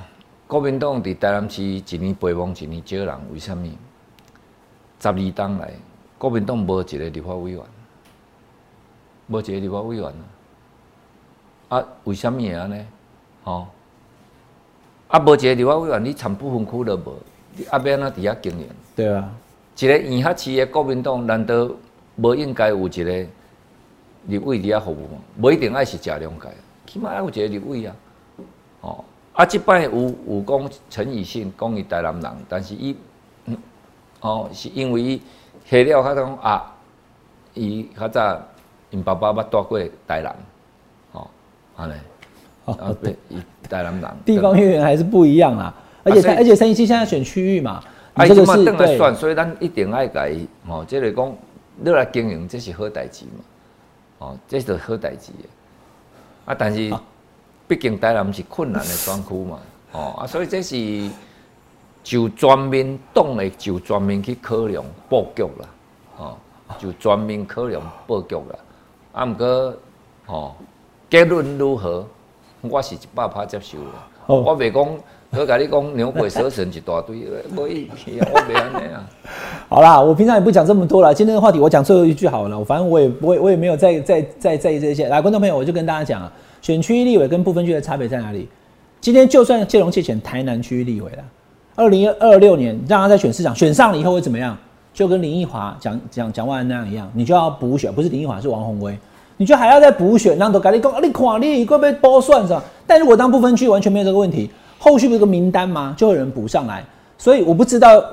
国民党伫台南市一年培养一年招人，为什么？十二党来。国民党无一个立法委员，无一个立法委员啊！为什么会安尼？吼，啊，无一个立法委员，你参不分区都无，你阿边那伫遐经营？对啊，一个沿海市的国民党，难道无应该有一个立委伫遐服务吗？无一定爱是正两界，起码爱有一个立委啊！哦，啊，即摆有有讲陈以信讲伊台南人，但是伊，哦，是因为伊。下了，他讲啊，伊较早因爸爸捌带过台南，哦，安尼，哦，对，台南人，地方议员还是不一样啦，而且而且三一七现在选区域嘛，啊，这个是对，所以咱一定爱改，哦，即个讲你来经营，这是好代志嘛，哦，这是好代志的，啊，但是毕竟台南是困难的专区嘛，哦，啊，所以这是。就全面党的就全面去考量布局啦，哦，就全面考量布局啦。啊，毋过，哦，结论如何，我是一百拍接受啦。我袂讲，我甲你讲牛鬼蛇神一大堆，我 我袂安尼啊。好啦，我平常也不讲这么多了。今天的话题，我讲最后一句好了。反正我也我也，我也没有再再再在意这些。来，观众朋友，我就跟大家讲啊，选区域立委跟部分区的差别在哪里？今天就算谢龙去选台南区域立委了。二零二六年让他再选市长，选上了以后会怎么样？就跟林奕华讲讲讲完那样一样，你就要补选，不是林奕华是王宏威，你就还要再补选，让都改立功，你看你会被包算上。但如果当不分区完全没有这个问题，后续不是个名单吗？就有人补上来。所以我不知道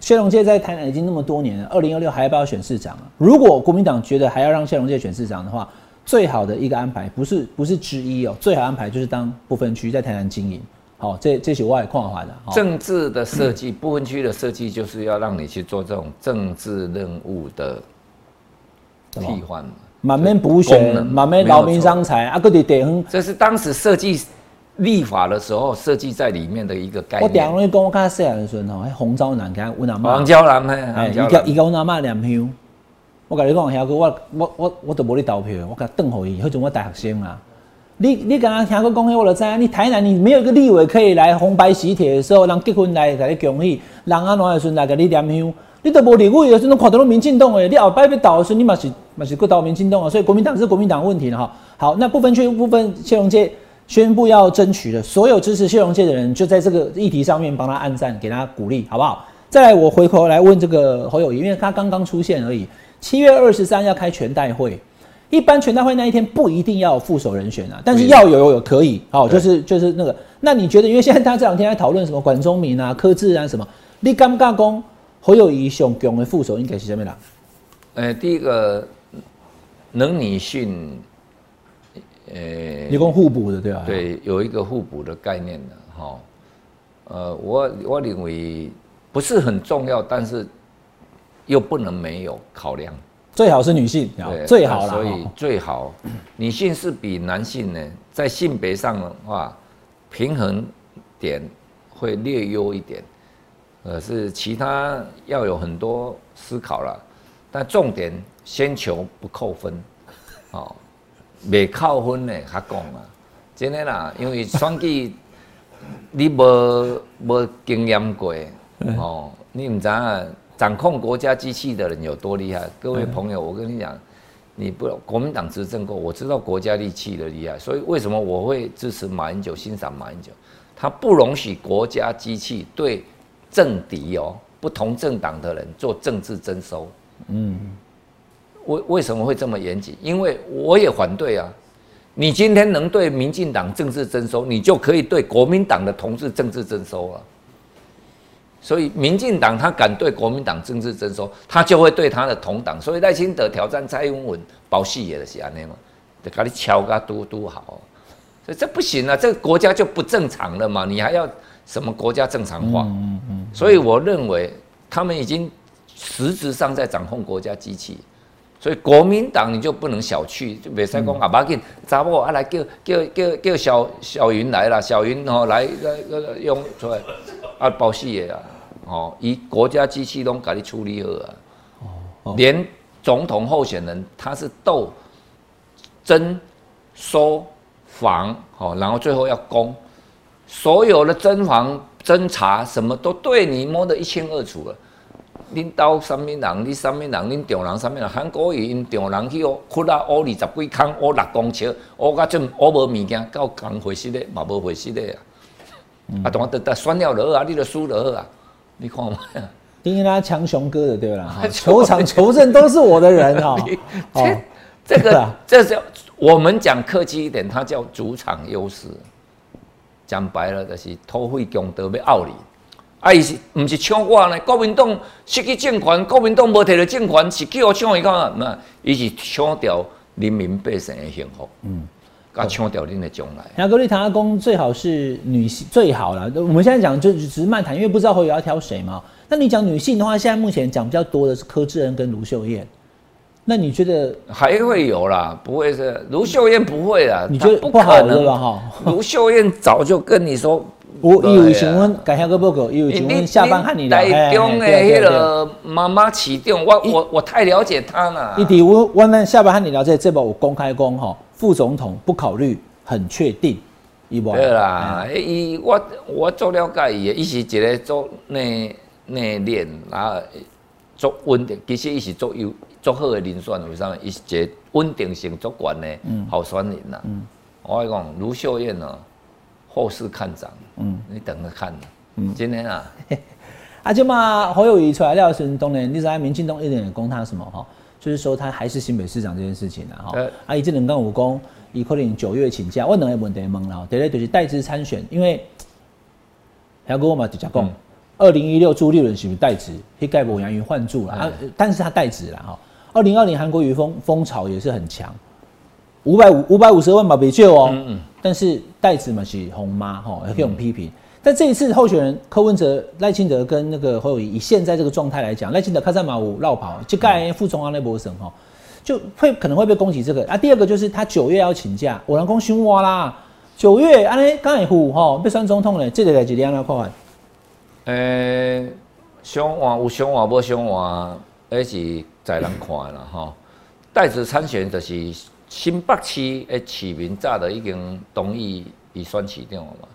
谢龙介在台南已经那么多年了，二零二六还要不要选市长？如果国民党觉得还要让谢龙介选市长的话，最好的一个安排不是不是之一哦，最好安排就是当不分区在台南经营。哦，这这是外矿化的政治的设计，部分区的设计就是要让你去做这种政治任务的替换嘛，满面补选，满面劳民伤财啊，各地点。这是当时设计立法的时候设计在里面的一个概念。我点容易讲，我看细汉的时候，吼，红昭南跟温阿妈，黄昭南嘿，伊甲伊个温阿妈两票，我甲你讲，我我我我都无咧投票，我甲邓好伊，迄阵我大学生啊。你你刚刚听过讲，我就知，你台南你没有一个立委可以来红白喜帖的时候，人结婚来给你恭喜，人啊哪的时来给你念香，你都无立委的时候，看到拢民进党的，你后摆要倒的时候，你嘛是嘛是国岛民进动啊，所以国民党是国民党问题了哈。好，那部分区部分谢龙介宣布要争取的，所有支持谢龙介的人就在这个议题上面帮他按赞，给他鼓励，好不好？再来，我回头来问这个侯友谊，因为他刚刚出现而已。七月二十三要开全代会，一般全大会那一天不一定要副手人选啊，但是要有有有可以，好，就是就是那个。那你觉得，因为现在他这两天在讨论什么管中明啊、柯志啊什么，你敢不敢讲侯友谊上强的副手应该是什么人？呃，第一个能女性，呃，一共互补的对吧？对，有一个互补的概念的哈。呃，我我认为。不是很重要，但是又不能没有考量。最好是女性，最好了。所以最好女性是比男性呢，在性别上的话，平衡点会略优一点。可，是其他要有很多思考了，但重点先求不扣分。哦，未扣分呢，他讲啊，真的啦，因为选举你无无经验过。哦，你唔知啊，掌控国家机器的人有多厉害？各位朋友，我跟你讲，你不国民党执政过，我知道国家利器的厉害，所以为什么我会支持马英九，欣赏马英九？他不容许国家机器对政敌哦，不同政党的人做政治征收。嗯，为为什么会这么严谨？因为我也反对啊。你今天能对民进党政治征收，你就可以对国民党的同志政治征收了。所以，民进党他敢对国民党政治征收，他就会对他的同党。所以赖清德挑战蔡英文保戏也是安尼嘛，得给你敲个嘟嘟好。所以这不行啊，这个国家就不正常了嘛。你还要什么国家正常化？嗯嗯。所以我认为他们已经实质上在掌控国家机器。所以国民党你就不能小觑，就别再讲啊，把紧查某啊来叫叫叫叫小小云来了，小云哦来来来用出来啊保戏也啊。哦，以国家机器都给你处理好啊！哦，连总统候选人他是斗争、收、防，哦，然后最后要攻，所有的侦防、侦查什么都对你摸得一清二楚了。恁到什么人？你什么人？恁中人什么人？韩国语因中人去哦，窟啊，挖二十几坑，挖六公尺，挖甲种挖无物件，到工回事的，嘛无回事的啊！啊，同得得选了落啊，你就输了啊！你看嘛，因为他强雄哥的对吧？球场 球证都是我的人 哈。这这个这叫我们讲客气一点，它叫主场优势。讲白了就是土匪强盗要傲你，啊，伊是唔是抢我呢？国民党失去政权，国民党无摕到政权，是叫我抢伊干嘛？伊是抢掉人民百姓的幸福。嗯。啊，抢掉你的将来。亚格丽塔阿公最好是女性最好了。我们现在讲就只是漫谈，因为不知道会有要挑谁嘛。那你讲女性的话，现在目前讲比较多的是柯志恩跟卢秀燕。那你觉得还会有啦？不会是卢秀燕不会啦？你觉得不可能吧？哈，卢秀燕早就跟你说，我有为请问改下个报告，有请问下班和你聊。台中的那个妈妈启动，我我我太了解她了。一弟，我我们下班和你聊这这把我公开公哈。副总统不考虑，很确定，对啦，伊我我做了解伊，伊是一个做内内敛，然后做稳定，其实伊是做有做好的人选，为啥？伊是一个稳定性足悬的候选人呐。我讲卢秀燕呢，后市看涨，嗯，你等着看嗯，今天啊，啊，就嘛侯友谊出来了，是当然，你在民进党一点攻他什么哈？就是说他还是新北市长这件事情啊，哈，啊，伊这能跟武功，伊可能九月请假，我两个问题问了，第二就是代职参选，因为还跟我嘛直接讲，二零一六朱立伦是不是代职？去盖博杨云换住了啊，但是他代职了哈。二零二零韩国瑜风风潮也是很强，五百五五百五十万嘛别救哦，但是代职嘛是红妈哈，也可以批评。但这一次候选人柯文哲、赖清德跟那个侯友宜，以现在这个状态来讲，赖清德开在马五绕跑，就盖副总统那波省哈，就会可能会被攻击这个啊。第二个就是他九月要请假，我人公凶哇啦，九月安尼刚一呼哈被选总统嘞，这个代志你安怎看？诶，凶话有凶话无凶话，那是在人看啦哈。代职参选就是新北市的市民早就已经同意伊选市长了嘛。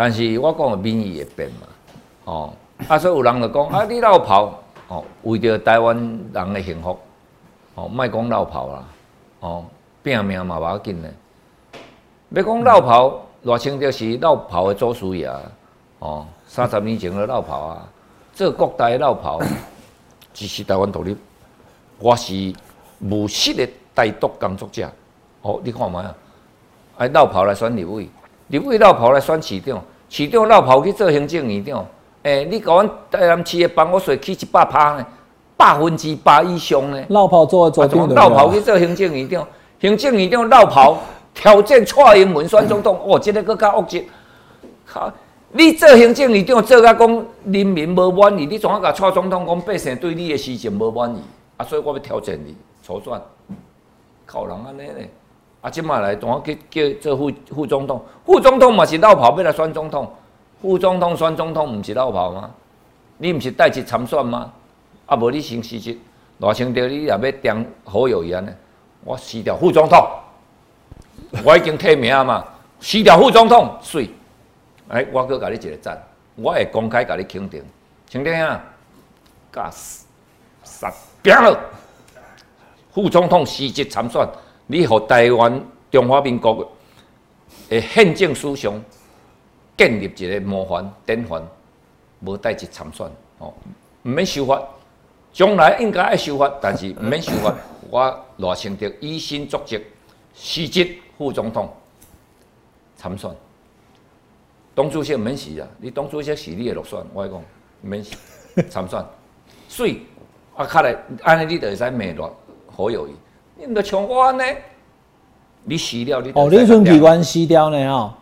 但是我讲的民意会变嘛，哦，啊，所以有人就讲啊，你老跑，哦，为着台湾人的幸福，哦，莫讲绕跑啦，哦，拼命嘛，无要紧的。要讲绕跑，偌清就是绕跑的祖师爷，哦，三十年前的绕跑啊，做国台绕跑，支持台湾独立。我是无锡的台独工作者，哦，你看嘛啊，哎，绕跑来选立委，立委绕跑来选市长，市长绕跑去做行政院长，哎，你甲阮台南市的房屋税起一百趴呢，百分之百以上呢。绕跑做做总统，绕跑去做行政院长，行政院长绕跑挑战蔡英文选总统，哦，这个更较恶极。好，你做行政院长做甲讲人民无满意，你怎啊甲蔡总统讲百姓对你的施政无满意？啊，所以我要挑战你，初选，靠人安尼咧。啊，即马来，同我叫叫做副副总统，副总统嘛是绕跑要来选总统，副总统选总统毋是绕跑吗？你毋是代志参选吗？啊，无你先辞职，偌清德你也要当好友一样呢？我辞掉副总统，我已经提名啊嘛，辞掉副总统，水，哎，我搁甲你一个赞，我会公开甲你肯定，请听啊，假死，杀。拼了！副总统辞职参选，你和台湾中华民国的宪政思想建立一个模范典范，无代志参选哦，毋免修法，将来应该爱修法，但是毋免修法。我赖清德以身作则，辞职副总统参选。党主席毋免死啊！你党主席是你的落选，我讲毋免参选，所以。啊，卡来，安尼你就会使骂落好友谊，你毋着像我安尼，你死了你。哦，你阵器官死掉呢吼？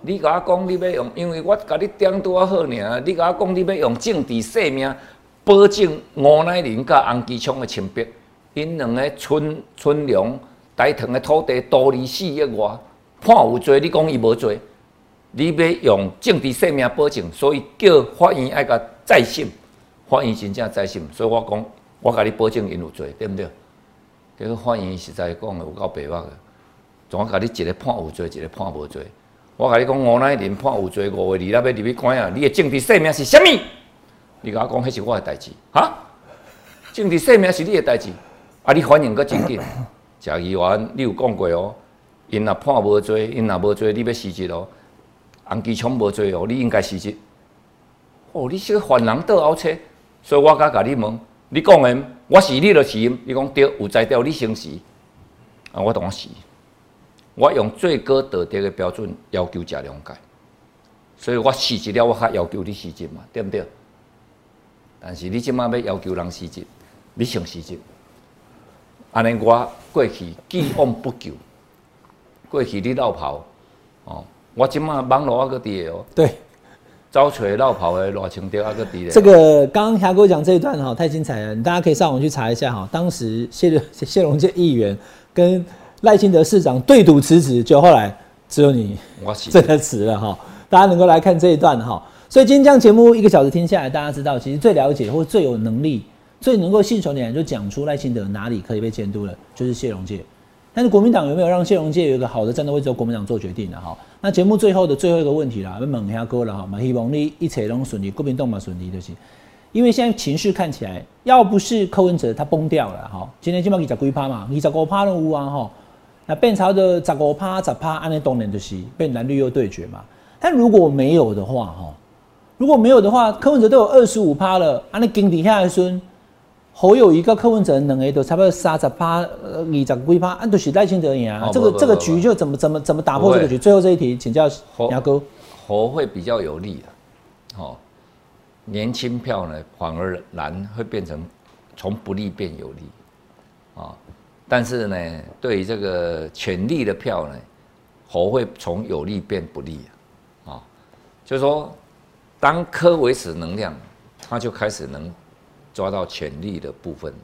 你甲我讲你要用，因为我甲你点拄啊好尔，你甲我讲你要用政治性命保证吴乃麟甲洪基昌的清白，因两个村村良台糖的土地多离四亿外，判有罪，你讲伊无罪，你要用政治性命保证，所以叫法院爱甲再审。法院真正再审，所以我讲，我甲你保证因有罪，对毋对？这个法院实在讲有够白目个，怎甲你一个判有罪，一个判无罪？我甲你讲，吴乃麟判有罪，五月二日要入去关啊！你的政治生命是啥物？你甲我讲，迄是我的代志，哈？政治生命是你的代志，啊！你反应阁真紧，贾议员，你有讲过哦？因若判无罪，因若无罪，你要辞职哦。洪基昌无罪哦，你应该辞职。哦，你是个犯人倒后车。所以我甲甲你问，你讲的，我是你的是，你讲对，有才调你先是，啊，我当是，我用最高道德的标准要求贾良解，所以我辞职了，我较要求你辞职嘛，对不对？但是你即马要要求人辞职，你先辞职，安尼我过去既往不咎，过去你落跑，哦，我即马网络啊个伫诶哦，对。招锤绕跑的罗清德阿个敌人。这个刚刚霞哥讲这一段哈，太精彩了，大家可以上网去查一下哈。当时谢谢龙介议员跟赖清德市长对赌辞职，就后来只有你真的辞了哈。大家能够来看这一段哈。所以今天这样节目一个小时听下来，大家知道其实最了解或最有能力、最能够信手拈来就讲出赖清德哪里可以被监督的，就是谢龙介。但是国民党有没有让谢荣介有一个好的战斗位置由国民党做决定的哈？那节目最后的最后一个问题啦，要问一下哥了哈，嘛希望你一切拢顺利，国民党嘛顺利就是。因为现在情势看起来，要不是柯文哲他崩掉了哈，今天起码二十几趴嘛，二十五趴都有啊哈，那变朝的十五趴、十趴，安尼当然就是变蓝绿又对决嘛。但如果没有的话哈，如果没有的话，柯文哲都有二十五趴了，安尼经底下的孙。侯友谊跟柯文哲两个都差不多三十八、二十几趴，按都是赖清德赢啊。这个这个局就怎么怎么怎么打破这个局？最后这一题，请教牙哥。侯会比较有利的，哦，年轻票呢反而蓝会变成从不利变有利，啊，但是呢，对于这个权力的票呢，侯会从有利变不利啊，就是说，当科维持能量，他就开始能。抓到潜力的部分，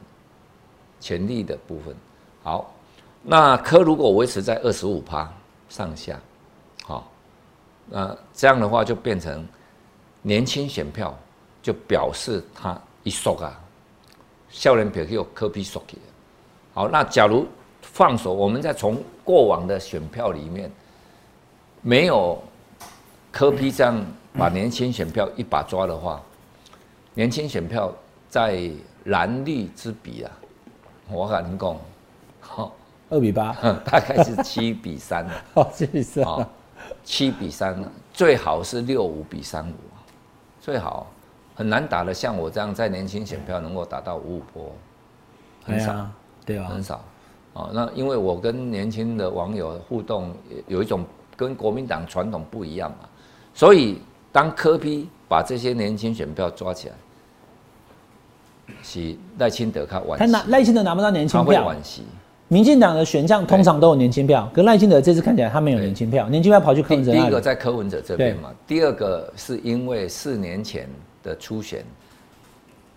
潜力的部分，好，那科如果维持在二十五趴上下，好，那这样的话就变成年轻选票，就表示他一缩啊，少年票又科比缩起来，好，那假如放手，我们再从过往的选票里面，没有科比这样把年轻选票一把抓的话，年轻选票。在蓝绿之比啊，我跟您讲，好，二比八，大概是七比三。好，七比三，七比三。最好是六五比三五最好。很难打的，像我这样在年轻选票能够打到五五波，很少，对啊，很少。哦，那因为我跟年轻的网友互动，有一种跟国民党传统不一样嘛，所以当科批把这些年轻选票抓起来。是赖清德他惋惜，他拿赖清德拿不到年轻票，惋惜。民进党的选项通常都有年轻票，可赖清德这次看起来他没有年轻票，年轻票跑去柯文哲第一个在柯文哲这边嘛，第二个是因为四年前的初选，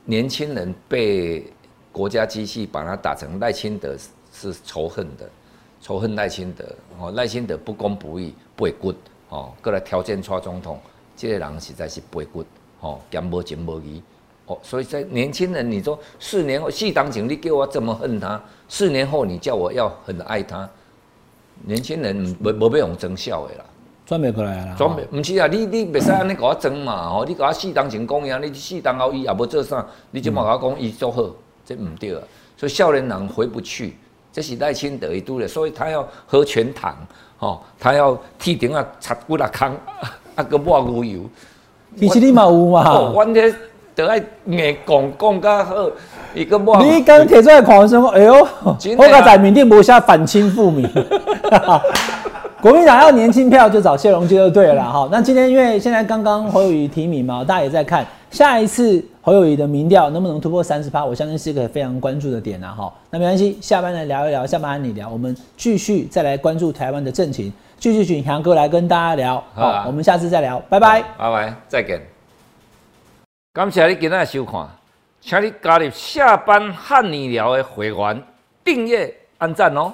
年轻人被国家机器把他打成赖清德是仇恨的，仇恨赖清德哦，赖清德不公不义，不会 good 哦，过来条件差总统，这个人实在是不会 good 哦，兼无情无义。哦，所以在年轻人，你说四年后戏当警，你给我怎么恨他？四年后你叫我要很爱他，年轻人没没被用争笑的啦，转不过来啦。转不，唔是啊，你你袂使安尼甲我争嘛，吼，你甲我四当前讲呀，你四当后伊也无做啥，你就莫甲我讲伊做好，这唔对啊。所以少年人回不去，这是赖清德一度的，所以他要喝全糖，吼，他要剃顶啊，擦骨啦康，啊个抹牛油，其实你嘛有嘛，完全。得爱硬讲讲较好，一个莫。你刚提出来狂说，哎呦，我个仔缅甸不下反清复明。国民党要年轻票就找谢龙介就对了哈。那今天因为现在刚刚侯友谊提名嘛，大家也在看下一次侯友谊的民调能不能突破三十趴，我相信是一个非常关注的点啊哈。那没关系，下班来聊一聊，下班你聊，我们继续再来关注台湾的政情，继续请强哥来跟大家聊。好，我们下次再聊，拜拜，拜拜，再见。感谢你今仔日收看，请你加入下班汉尼聊的会员，订阅、按赞哦。